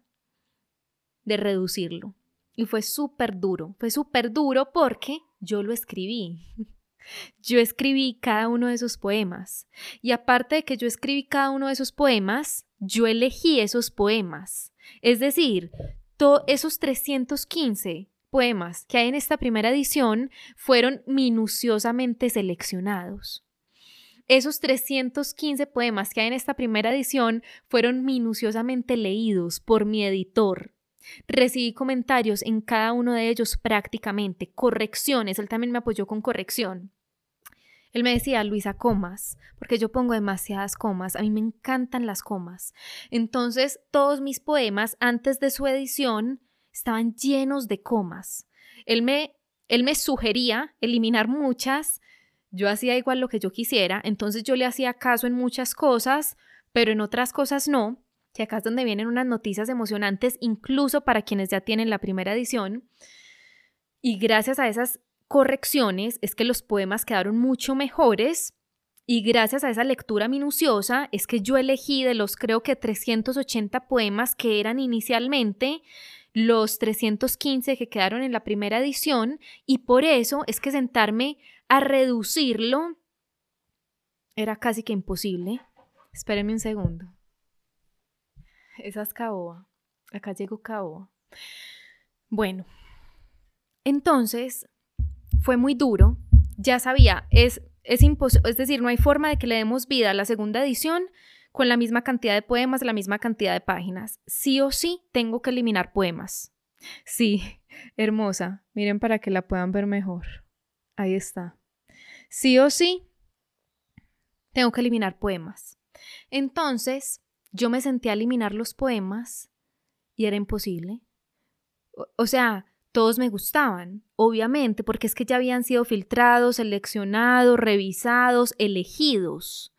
Speaker 2: de reducirlo. Y fue súper duro, fue súper duro porque yo lo escribí. yo escribí cada uno de esos poemas. Y aparte de que yo escribí cada uno de esos poemas, yo elegí esos poemas. Es decir, esos 315 poemas que hay en esta primera edición fueron minuciosamente seleccionados. Esos 315 poemas que hay en esta primera edición fueron minuciosamente leídos por mi editor. Recibí comentarios en cada uno de ellos prácticamente, correcciones, él también me apoyó con corrección. Él me decía, Luisa, comas, porque yo pongo demasiadas comas, a mí me encantan las comas. Entonces, todos mis poemas, antes de su edición, estaban llenos de comas. Él me, él me sugería eliminar muchas, yo hacía igual lo que yo quisiera, entonces yo le hacía caso en muchas cosas, pero en otras cosas no, que acá es donde vienen unas noticias emocionantes, incluso para quienes ya tienen la primera edición. Y gracias a esas correcciones es que los poemas quedaron mucho mejores y gracias a esa lectura minuciosa es que yo elegí de los creo que 380 poemas que eran inicialmente, los 315 que quedaron en la primera edición y por eso es que sentarme a reducirlo era casi que imposible. Espérenme un segundo. Esa es caoba. Acá llegó caoba. Bueno, entonces fue muy duro. Ya sabía, es, es es decir, no hay forma de que le demos vida a la segunda edición con la misma cantidad de poemas, la misma cantidad de páginas. Sí o sí tengo que eliminar poemas. Sí, hermosa. Miren para que la puedan ver mejor. Ahí está. Sí o sí tengo que eliminar poemas. Entonces, yo me senté a eliminar los poemas y era imposible. O, o sea, todos me gustaban, obviamente, porque es que ya habían sido filtrados, seleccionados, revisados, elegidos.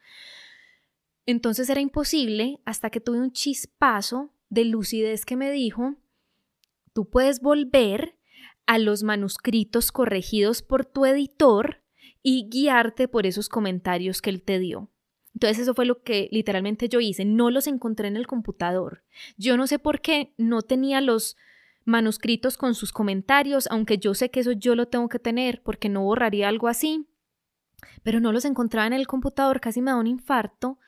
Speaker 2: Entonces era imposible hasta que tuve un chispazo de lucidez que me dijo, tú puedes volver a los manuscritos corregidos por tu editor y guiarte por esos comentarios que él te dio. Entonces eso fue lo que literalmente yo hice. No los encontré en el computador. Yo no sé por qué no tenía los manuscritos con sus comentarios, aunque yo sé que eso yo lo tengo que tener porque no borraría algo así. Pero no los encontraba en el computador, casi me da un infarto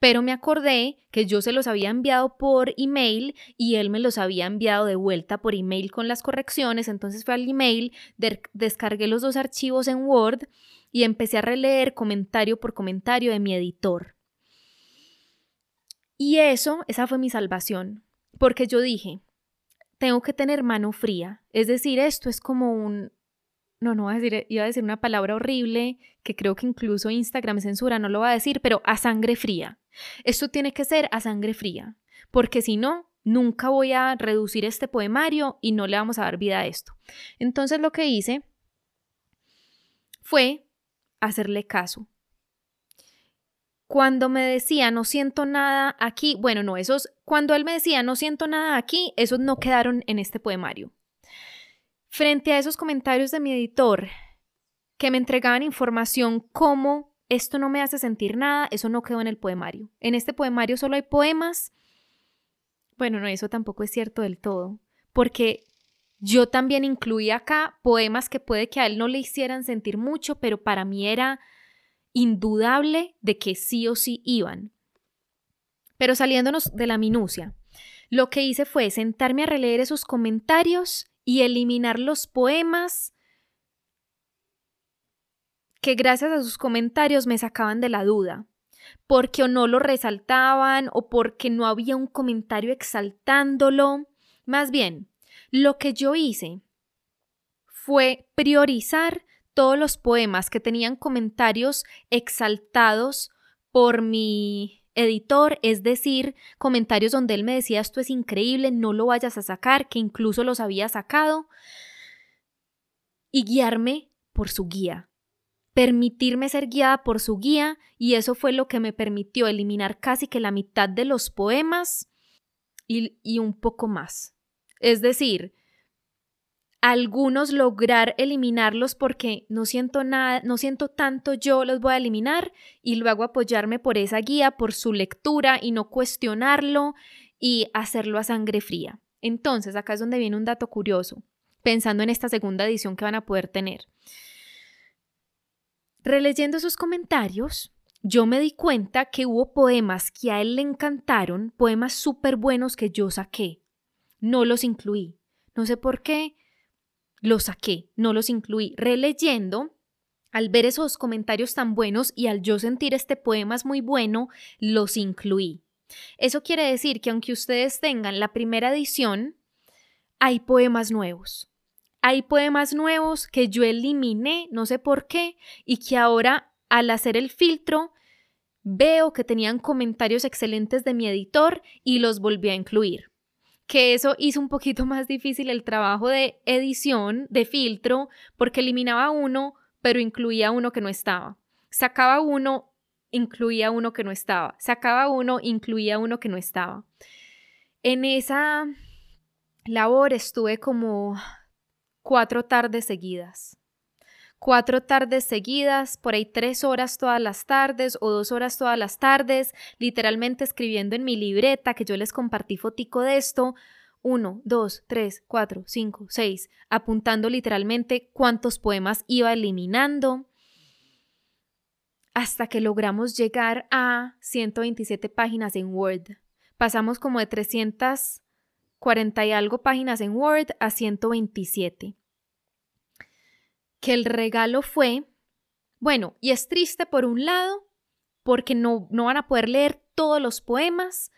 Speaker 2: pero me acordé que yo se los había enviado por email y él me los había enviado de vuelta por email con las correcciones, entonces fue al email, descargué los dos archivos en Word y empecé a releer comentario por comentario de mi editor. Y eso, esa fue mi salvación, porque yo dije, tengo que tener mano fría, es decir, esto es como un, no, no decir, iba a decir una palabra horrible que creo que incluso Instagram censura, no lo va a decir, pero a sangre fría. Esto tiene que ser a sangre fría, porque si no, nunca voy a reducir este poemario y no le vamos a dar vida a esto. Entonces lo que hice fue hacerle caso. Cuando me decía no siento nada aquí, bueno, no, esos, cuando él me decía no siento nada aquí, esos no quedaron en este poemario. Frente a esos comentarios de mi editor que me entregaban información como esto no me hace sentir nada, eso no quedó en el poemario. En este poemario solo hay poemas. Bueno, no, eso tampoco es cierto del todo, porque yo también incluí acá poemas que puede que a él no le hicieran sentir mucho, pero para mí era indudable de que sí o sí iban. Pero saliéndonos de la minucia, lo que hice fue sentarme a releer esos comentarios y eliminar los poemas que gracias a sus comentarios me sacaban de la duda, porque o no lo resaltaban o porque no había un comentario exaltándolo. Más bien, lo que yo hice fue priorizar todos los poemas que tenían comentarios exaltados por mi editor, es decir, comentarios donde él me decía esto es increíble, no lo vayas a sacar, que incluso los había sacado, y guiarme por su guía, permitirme ser guiada por su guía, y eso fue lo que me permitió eliminar casi que la mitad de los poemas y, y un poco más. Es decir, algunos lograr eliminarlos porque no siento nada, no siento tanto yo los voy a eliminar y luego apoyarme por esa guía, por su lectura y no cuestionarlo y hacerlo a sangre fría. Entonces, acá es donde viene un dato curioso, pensando en esta segunda edición que van a poder tener. releyendo esos comentarios, yo me di cuenta que hubo poemas que a él le encantaron, poemas súper buenos que yo saqué. No los incluí. No sé por qué, los saqué, no los incluí. Releyendo, al ver esos comentarios tan buenos y al yo sentir este poema es muy bueno, los incluí. Eso quiere decir que aunque ustedes tengan la primera edición, hay poemas nuevos. Hay poemas nuevos que yo eliminé, no sé por qué, y que ahora al hacer el filtro veo que tenían comentarios excelentes de mi editor y los volví a incluir. Que eso hizo un poquito más difícil el trabajo de edición, de filtro, porque eliminaba uno, pero incluía uno que no estaba. Sacaba uno, incluía uno que no estaba. Sacaba uno, incluía uno que no estaba. En esa labor estuve como cuatro tardes seguidas. Cuatro tardes seguidas, por ahí tres horas todas las tardes o dos horas todas las tardes, literalmente escribiendo en mi libreta que yo les compartí fotico de esto, uno, dos, tres, cuatro, cinco, seis, apuntando literalmente cuántos poemas iba eliminando, hasta que logramos llegar a 127 páginas en Word. Pasamos como de 340 y algo páginas en Word a 127. Que el regalo fue, bueno, y es triste por un lado, porque no, no van a poder leer todos los poemas,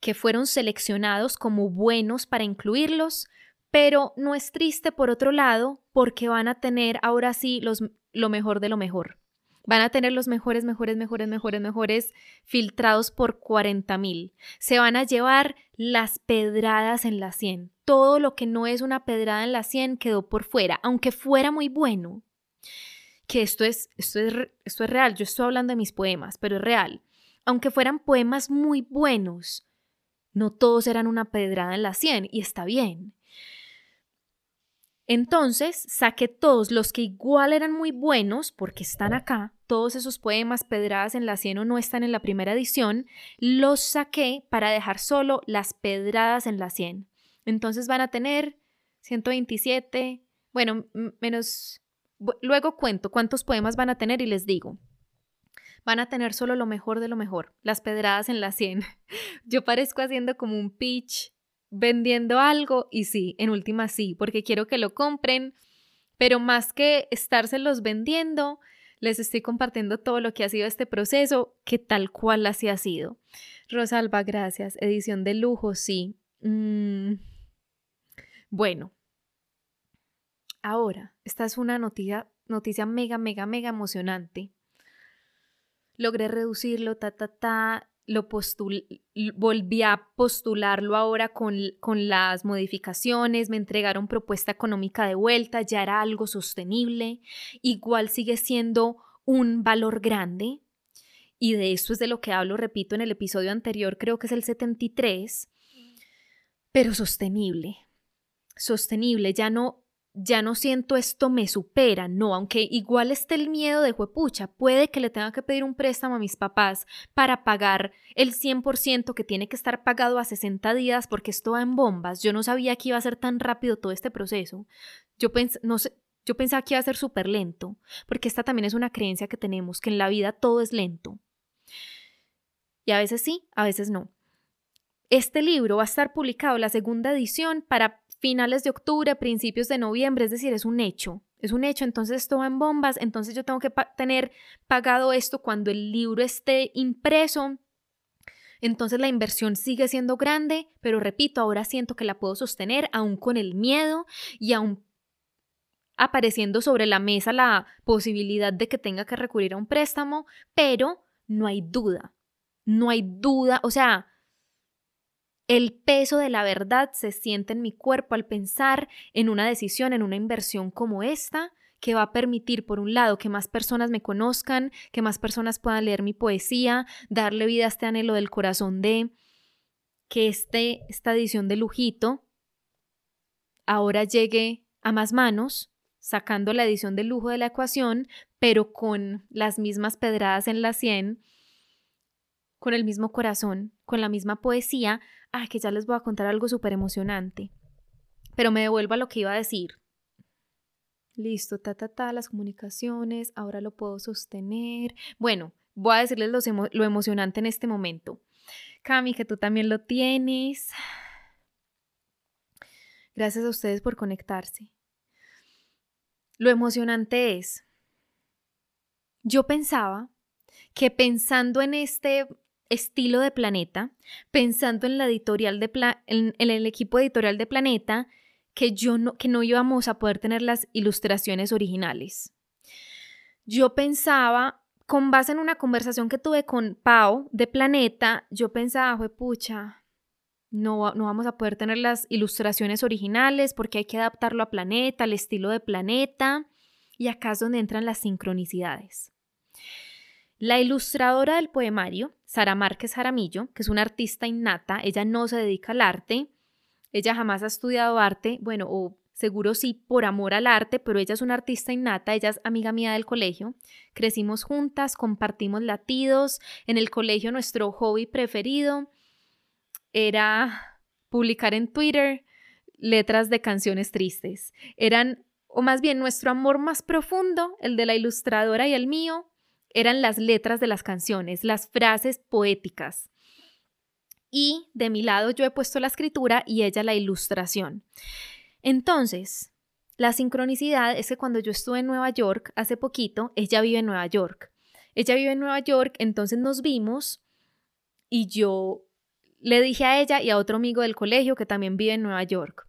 Speaker 2: que fueron seleccionados como buenos para incluirlos, pero no es triste por otro lado porque van a tener ahora sí los, lo mejor de lo mejor. Van a tener los mejores, mejores, mejores, mejores, mejores filtrados por 40 mil. Se van a llevar las pedradas en la 100. Todo lo que no es una pedrada en la 100 quedó por fuera, aunque fuera muy bueno. Que esto es, esto es, esto es real. Yo estoy hablando de mis poemas, pero es real. Aunque fueran poemas muy buenos, no todos eran una pedrada en la 100 y está bien. Entonces saqué todos los que igual eran muy buenos, porque están acá, todos esos poemas pedradas en la 100 o no están en la primera edición, los saqué para dejar solo las pedradas en la 100. Entonces van a tener 127, bueno, menos, luego cuento cuántos poemas van a tener y les digo van a tener solo lo mejor de lo mejor, las pedradas en la 100. Yo parezco haciendo como un pitch vendiendo algo y sí, en última sí, porque quiero que lo compren, pero más que estárselos vendiendo, les estoy compartiendo todo lo que ha sido este proceso, que tal cual así ha sido. Rosalba, gracias. Edición de lujo, sí. Mm. Bueno, ahora, esta es una noticia, noticia mega, mega, mega emocionante. Logré reducirlo, ta, ta, ta, lo volví a postularlo ahora con, con las modificaciones, me entregaron propuesta económica de vuelta, ya era algo sostenible, igual sigue siendo un valor grande, y de esto es de lo que hablo, repito, en el episodio anterior, creo que es el 73, pero sostenible, sostenible, ya no ya no siento esto me supera, no, aunque igual esté el miedo de juepucha, puede que le tenga que pedir un préstamo a mis papás para pagar el 100% que tiene que estar pagado a 60 días porque esto va en bombas. Yo no sabía que iba a ser tan rápido todo este proceso. Yo no sé, yo pensaba que iba a ser súper lento, porque esta también es una creencia que tenemos, que en la vida todo es lento. Y a veces sí, a veces no. Este libro va a estar publicado, la segunda edición, para finales de octubre, principios de noviembre, es decir, es un hecho. Es un hecho, entonces esto va en bombas, entonces yo tengo que tener pagado esto cuando el libro esté impreso. Entonces la inversión sigue siendo grande, pero repito, ahora siento que la puedo sostener aún con el miedo y aún apareciendo sobre la mesa la posibilidad de que tenga que recurrir a un préstamo, pero no hay duda, no hay duda, o sea, el peso de la verdad se siente en mi cuerpo al pensar en una decisión, en una inversión como esta, que va a permitir, por un lado, que más personas me conozcan, que más personas puedan leer mi poesía, darle vida a este anhelo del corazón de que este, esta edición de lujito ahora llegue a más manos, sacando la edición de lujo de la ecuación, pero con las mismas pedradas en la sien, con el mismo corazón, con la misma poesía, Ay, que ya les voy a contar algo súper emocionante. Pero me devuelvo a lo que iba a decir. Listo, ta, ta, ta, las comunicaciones, ahora lo puedo sostener. Bueno, voy a decirles lo, emocionante en este momento. Cami, que tú también lo tienes. Gracias a ustedes por conectarse. Lo emocionante es, yo pensaba que pensando en este estilo de Planeta, pensando en la editorial en, el equipo editorial de Planeta, que yo no que no íbamos a poder tener las ilustraciones originales. Yo pensaba con base en una conversación que tuve con Pau de Planeta, yo pensaba, fue pucha, no, no vamos a poder tener las ilustraciones originales porque hay que adaptarlo a Planeta, al estilo de Planeta, y acá es donde entran las sincronicidades. La ilustradora del poemario, Sara Márquez Jaramillo, que es una artista innata, ella no se dedica al arte, ella jamás ha estudiado arte, bueno, o seguro sí por amor al arte, pero ella es una artista innata, ella es amiga mía del colegio, crecimos juntas, compartimos latidos, en el colegio nuestro hobby preferido era publicar en Twitter letras de canciones tristes, eran, o más bien nuestro amor más profundo, el de la ilustradora y el mío, eran las letras de las canciones, las frases poéticas. Y de mi lado yo he puesto la escritura y ella la ilustración. Entonces, la sincronicidad es que cuando yo estuve en Nueva York hace poquito, ella vive en Nueva York. Ella vive en Nueva York, entonces nos vimos y yo le dije a ella y a otro amigo del colegio que también vive en Nueva York.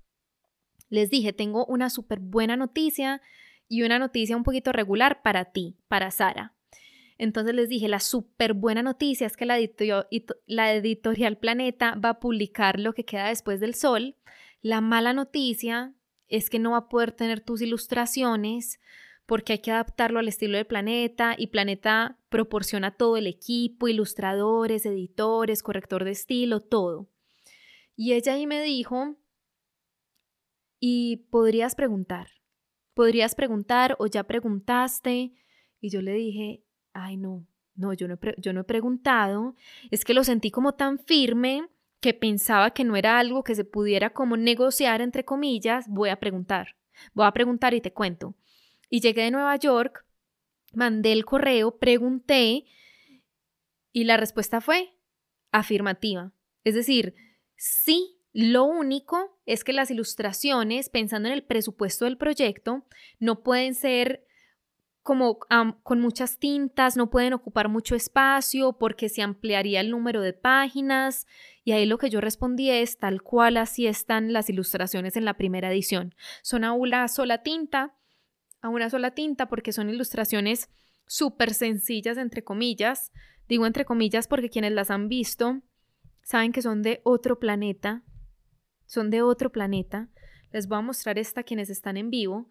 Speaker 2: Les dije, tengo una súper buena noticia y una noticia un poquito regular para ti, para Sara. Entonces les dije, la súper buena noticia es que la, editorial Planeta va a publicar lo que queda después del sol la mala noticia es que no va a poder tener tus ilustraciones porque hay que adaptarlo al estilo del planeta y Planeta proporciona todo el equipo, ilustradores, editores, corrector de estilo, todo. Y ella ahí me dijo, y podrías preguntar, podrías preguntar o ya preguntaste. Y yo le dije, ay no, no, yo no, yo no he preguntado, es que lo sentí como tan firme que pensaba que no era algo que se pudiera como negociar, entre comillas, voy a preguntar. Voy a preguntar y te cuento. Y llegué de Nueva York, mandé el correo, pregunté y la respuesta fue afirmativa. Es decir, sí, lo único es que las ilustraciones, pensando en el presupuesto del proyecto, no pueden ser como con muchas tintas, no pueden ocupar mucho espacio porque se ampliaría el número de páginas. Y ahí lo que yo respondí es tal cual así están las ilustraciones en la primera edición. Son a una sola tinta, a una sola tinta porque son ilustraciones súper sencillas, entre comillas. Digo entre comillas porque quienes las han visto saben que son de otro planeta. Son de otro planeta. Les voy a mostrar esta a quienes están en vivo.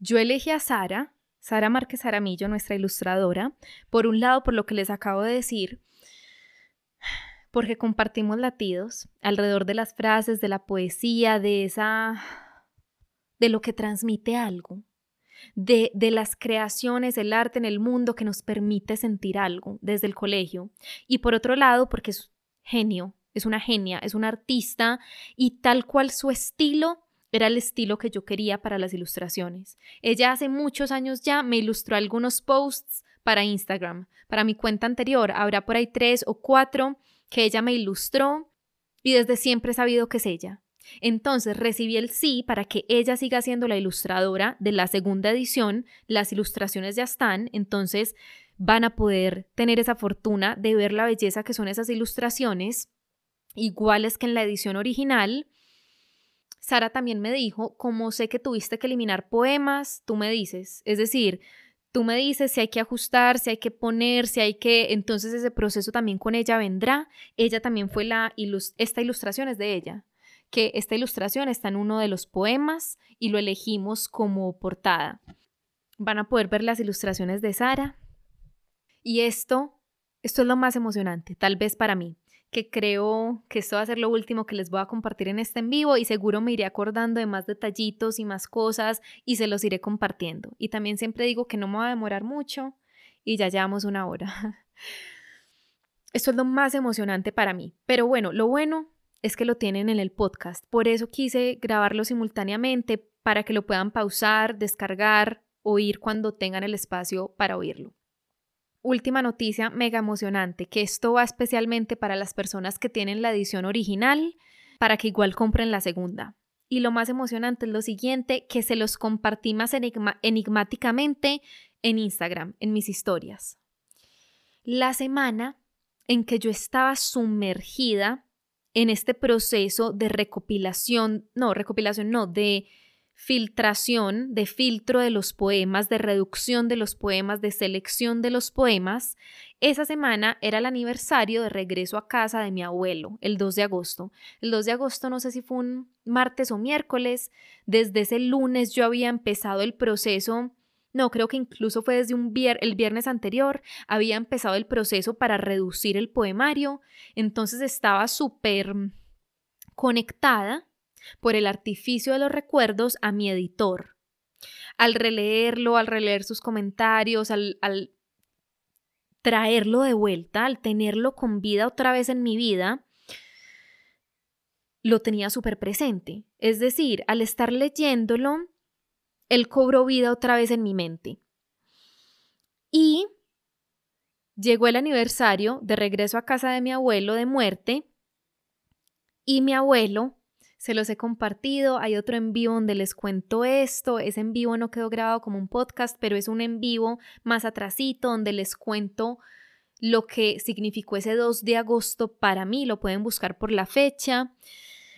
Speaker 2: Yo elegí a Sara Sara Márquez Aramillo, nuestra ilustradora, por un lado por lo que les acabo de decir, porque compartimos latidos alrededor de las frases, de la poesía, de esa de lo que transmite algo, de, de, las creaciones, el arte en el mundo que nos permite sentir algo desde el colegio. Y por otro lado, porque es genio, es una genia, es una artista y tal cual su estilo era el estilo que yo quería para las ilustraciones. Ella hace muchos años ya me ilustró algunos posts para Instagram. Para mi cuenta anterior habrá por ahí tres o cuatro que ella me ilustró y desde siempre he sabido que es ella. Entonces recibí el sí para que ella siga siendo la ilustradora de la segunda edición. Las ilustraciones ya están, entonces van a poder tener esa fortuna de ver la belleza que son esas ilustraciones, iguales que en la edición original. Sara también me dijo, como sé que tuviste que eliminar poemas, tú me dices, es decir, tú me dices si hay que ajustar, si hay que poner, si hay que, entonces ese proceso también con ella vendrá. Ella también fue la, esta ilustración es de ella, que esta ilustración está en uno de los poemas y lo elegimos como portada. Van a poder ver las ilustraciones de Sara. Y esto, esto es lo más emocionante, tal vez para mí que creo que esto va a ser lo último que les voy a compartir en este en vivo y seguro me iré acordando de más detallitos y más cosas y se los iré compartiendo. Y también siempre digo que no me va a demorar mucho y ya llevamos una hora. Esto es lo más emocionante para mí. Pero bueno, lo bueno es que lo tienen en el podcast. Por eso quise grabarlo simultáneamente para que lo puedan pausar, descargar, oír cuando tengan el espacio para oírlo. Última noticia mega emocionante, que esto va especialmente para las personas que tienen la edición original, para que igual compren la segunda. Y lo más emocionante es lo siguiente, que se los compartí más enigmáticamente en Instagram, en mis historias. La semana en que yo estaba sumergida en este proceso de recopilación, no, recopilación no, de filtración, de filtro de los poemas, de reducción de los poemas, de selección de los poemas. Esa semana era el aniversario de regreso a casa de mi abuelo, el 2 de agosto. El 2 de agosto no sé si fue un martes o miércoles. Desde ese lunes yo había empezado el proceso no, creo que incluso fue desde un el viernes anterior, había empezado el proceso para reducir el poemario, entonces estaba súper conectada por el artificio de los recuerdos a mi editor. Al releerlo, al releer sus comentarios, al, traerlo de vuelta, al tenerlo con vida otra vez en mi vida, lo tenía súper presente. Es decir, al estar leyéndolo, él cobró vida otra vez en mi mente. Y llegó el aniversario de regreso a casa de mi abuelo de muerte y mi abuelo se los he compartido. Hay otro en vivo donde les cuento esto. Ese en vivo no quedó grabado como un podcast, pero es un en vivo más atrasito donde les cuento lo que significó ese 2 de agosto para mí. Lo pueden buscar por la fecha.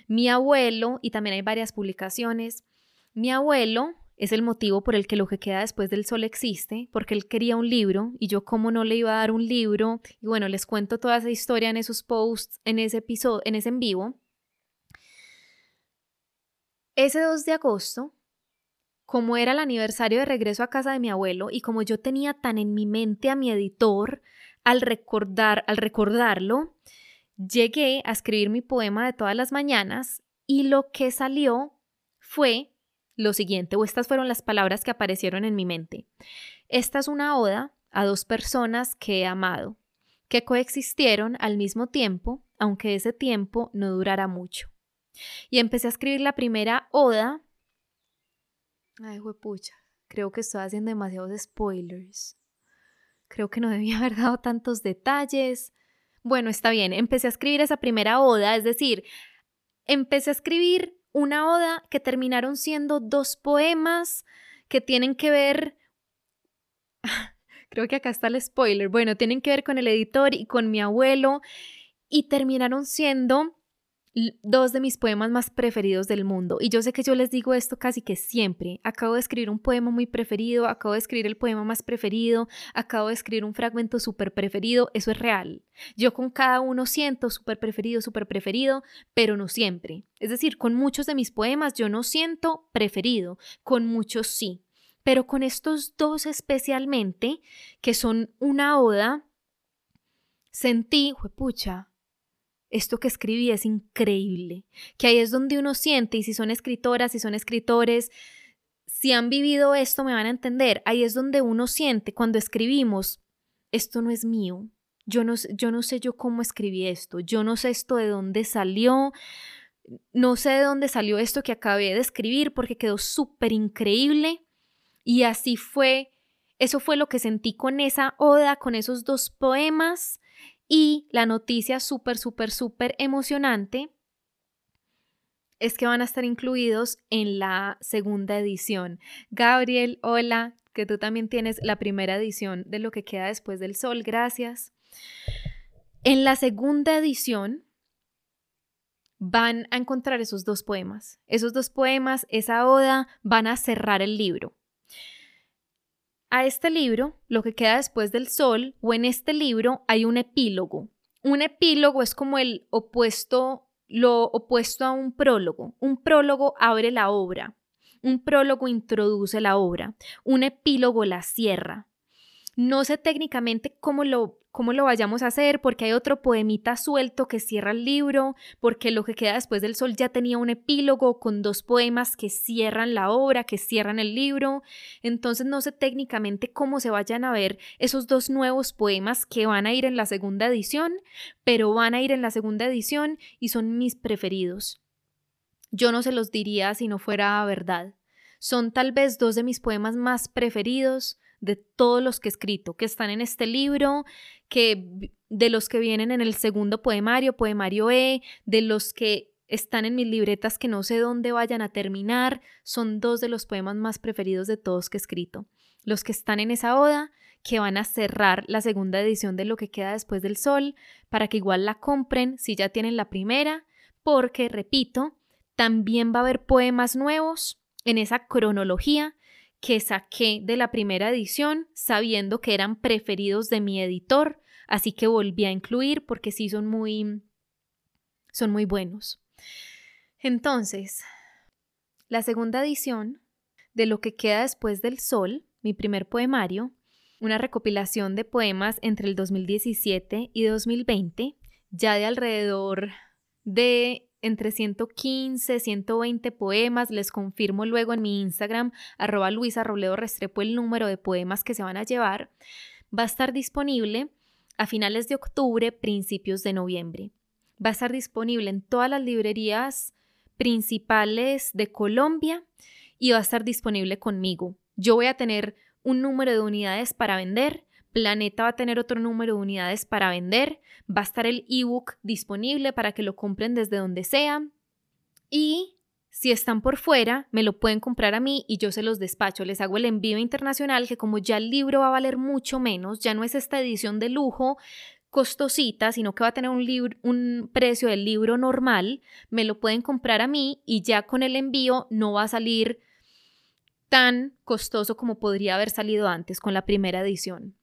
Speaker 2: Mi abuelo, y también hay varias publicaciones, mi abuelo es el motivo por el que lo que queda después del sol existe, porque él quería un libro y yo como no le iba a dar un libro. Y bueno, les cuento toda esa historia en esos posts, en ese episodio, en ese en vivo. Ese 2 de agosto, como era el aniversario de regreso a casa de mi abuelo y como yo tenía tan en mi mente a mi editor al recordar, al recordarlo, llegué a escribir mi poema de todas las mañanas y lo que salió fue lo siguiente, o estas fueron las palabras que aparecieron en mi mente. Esta es una oda a dos personas que he amado, que coexistieron al mismo tiempo, aunque ese tiempo no durara mucho. Y empecé a escribir la primera oda. Ay, pucha, creo que estoy haciendo demasiados spoilers. Creo que no debía haber dado tantos detalles. Bueno, está bien, empecé a escribir esa primera oda, es decir, empecé a escribir una oda que terminaron siendo dos poemas que tienen que ver... Creo que acá está el spoiler. Bueno, tienen que ver con el editor y con mi abuelo y terminaron siendo dos de mis poemas más preferidos del mundo. Y yo sé que yo les digo esto casi que siempre. Acabo de escribir un poema muy preferido, acabo de escribir el poema más preferido, acabo de escribir un fragmento súper preferido. Eso es real. Yo con cada uno siento súper preferido, súper preferido, pero no siempre. Es decir, con muchos de mis poemas yo no siento preferido, con muchos sí. Pero con estos dos especialmente, que son una oda, sentí, pucha, esto que escribí es increíble, que ahí es donde uno siente, y si son escritoras, si son escritores, si han vivido esto me van a entender, ahí es donde uno siente cuando escribimos, esto no es mío, yo no, yo no sé yo cómo escribí esto, yo no sé esto de dónde salió, no sé de dónde salió esto que acabé de escribir porque quedó súper increíble y así fue, eso fue lo que sentí con esa oda, con esos dos poemas y la noticia súper, súper, súper emocionante es que van a estar incluidos en la segunda edición. Gabriel, hola, que tú también tienes la primera edición de lo que queda después del sol, gracias. En la segunda edición van a encontrar esos dos poemas. Esos dos poemas, esa oda, van a cerrar el libro a este libro, lo que queda después del sol, o en este libro hay un epílogo. Un epílogo es como el opuesto, lo opuesto a un prólogo. Un prólogo abre la obra. Un prólogo introduce la obra. Un epílogo la cierra. No sé técnicamente cómo lo, cómo lo vayamos a hacer, porque hay otro poemita suelto que cierra el libro, porque lo que queda después del sol ya tenía un epílogo con dos poemas que cierran la obra, que cierran el libro. Entonces no sé técnicamente cómo se vayan a ver esos dos nuevos poemas que van a ir en la segunda edición, pero van a ir en la segunda edición y son mis preferidos. Yo no se los diría si no fuera verdad. Son tal vez dos de mis poemas más preferidos, de todos los que he escrito, que están en este libro, que de los que vienen en el segundo poemario, poemario E, de los que están en mis libretas que no sé dónde vayan a terminar, son dos de los poemas más preferidos de todos que he escrito. Los que están en esa oda, que van a cerrar la segunda edición de lo que queda después del sol, para que igual la compren si ya tienen la primera, porque, repito, también va a haber poemas nuevos en esa cronología que saqué de la primera edición sabiendo que eran preferidos de mi editor, así que volví a incluir porque sí son muy son muy buenos. Entonces, la segunda edición de lo que queda después del sol, mi primer poemario, una recopilación de poemas entre el 2017 y 2020, ya de alrededor de entre 115, 120 poemas. Les confirmo luego en mi Instagram, arroba Luisa Robledo Restrepo, el número de poemas que se van a llevar. Va a estar disponible a finales de octubre, principios de noviembre. Va a estar disponible en todas las librerías principales de Colombia y va a estar disponible conmigo. Yo voy a tener un número de unidades para vender Planeta va a tener otro número de unidades para vender, va a estar el ebook disponible para que lo compren desde donde sea y si están por fuera, me lo pueden comprar a mí y yo se los despacho. Les hago el envío internacional que como ya el libro va a valer mucho menos, ya no es esta edición de lujo costosita, sino que va a tener un, libro, un precio del libro normal, me lo pueden comprar a mí y ya con el envío no va a salir tan costoso como podría haber salido antes con la primera edición.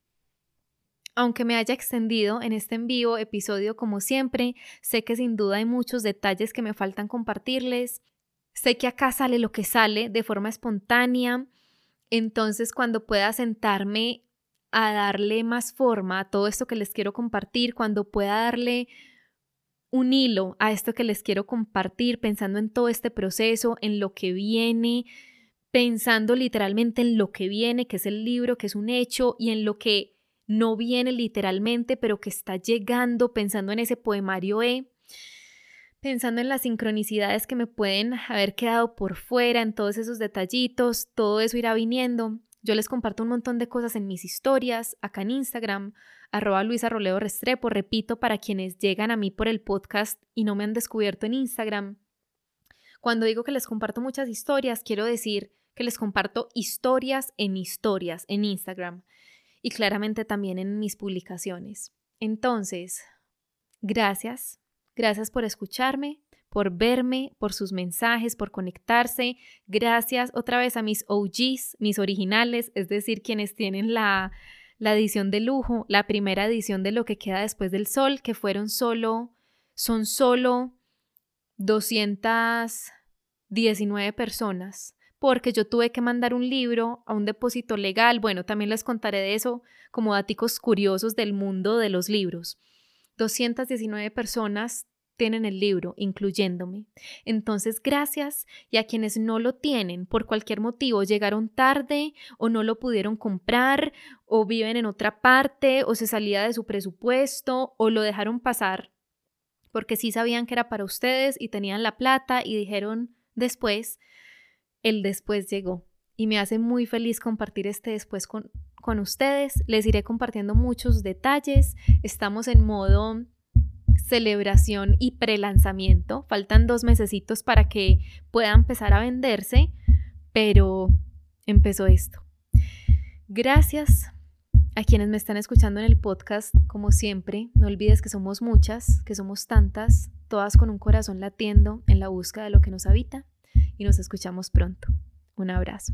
Speaker 2: Aunque me haya extendido en este en vivo episodio como siempre, sé que sin duda hay muchos detalles que me faltan compartirles. Sé que acá sale lo que sale de forma espontánea. Entonces cuando pueda sentarme a darle más forma a todo esto que les quiero compartir, cuando pueda darle un hilo a esto que les quiero compartir, pensando en todo este proceso, en lo que viene, pensando literalmente en lo que viene, que es el libro, que es un hecho, y en lo que no viene literalmente, pero que está llegando pensando en ese poemario E, pensando en las sincronicidades que me pueden haber quedado por fuera, en todos esos detallitos, todo eso irá viniendo. Yo les comparto un montón de cosas en mis historias, acá en Instagram, arroba Luisa Roleo Restrepo, repito, para quienes llegan a mí por el podcast y no me han descubierto en Instagram. Cuando digo que les comparto muchas historias, quiero decir que les comparto historias en historias en Instagram y claramente también en mis publicaciones. Entonces, gracias, gracias por escucharme, por verme, por sus mensajes, por conectarse. Gracias otra vez a mis OGs, mis originales, es decir, quienes tienen la, la edición de lujo, la primera edición de lo que queda después del sol, que fueron solo, son solo 219 personas porque yo tuve que mandar un libro a un depósito legal. Bueno, también les contaré de eso como datos curiosos del mundo de los libros. 219 personas tienen el libro, incluyéndome. Entonces, gracias y a quienes no lo tienen por cualquier motivo, llegaron tarde o no lo pudieron comprar o viven en otra parte o se salía de su presupuesto o lo dejaron pasar porque sí sabían que era para ustedes y tenían la plata y dijeron después, el después llegó y me hace muy feliz compartir este después con, con ustedes. Les iré compartiendo muchos detalles. Estamos en modo celebración y prelanzamiento. Faltan dos mesecitos para que pueda empezar a venderse, pero empezó esto. Gracias a quienes me están escuchando en el podcast, como siempre. No olvides que somos muchas, que somos tantas, todas con un corazón latiendo en la búsqueda de lo que nos habita y nos escuchamos pronto. Un abrazo.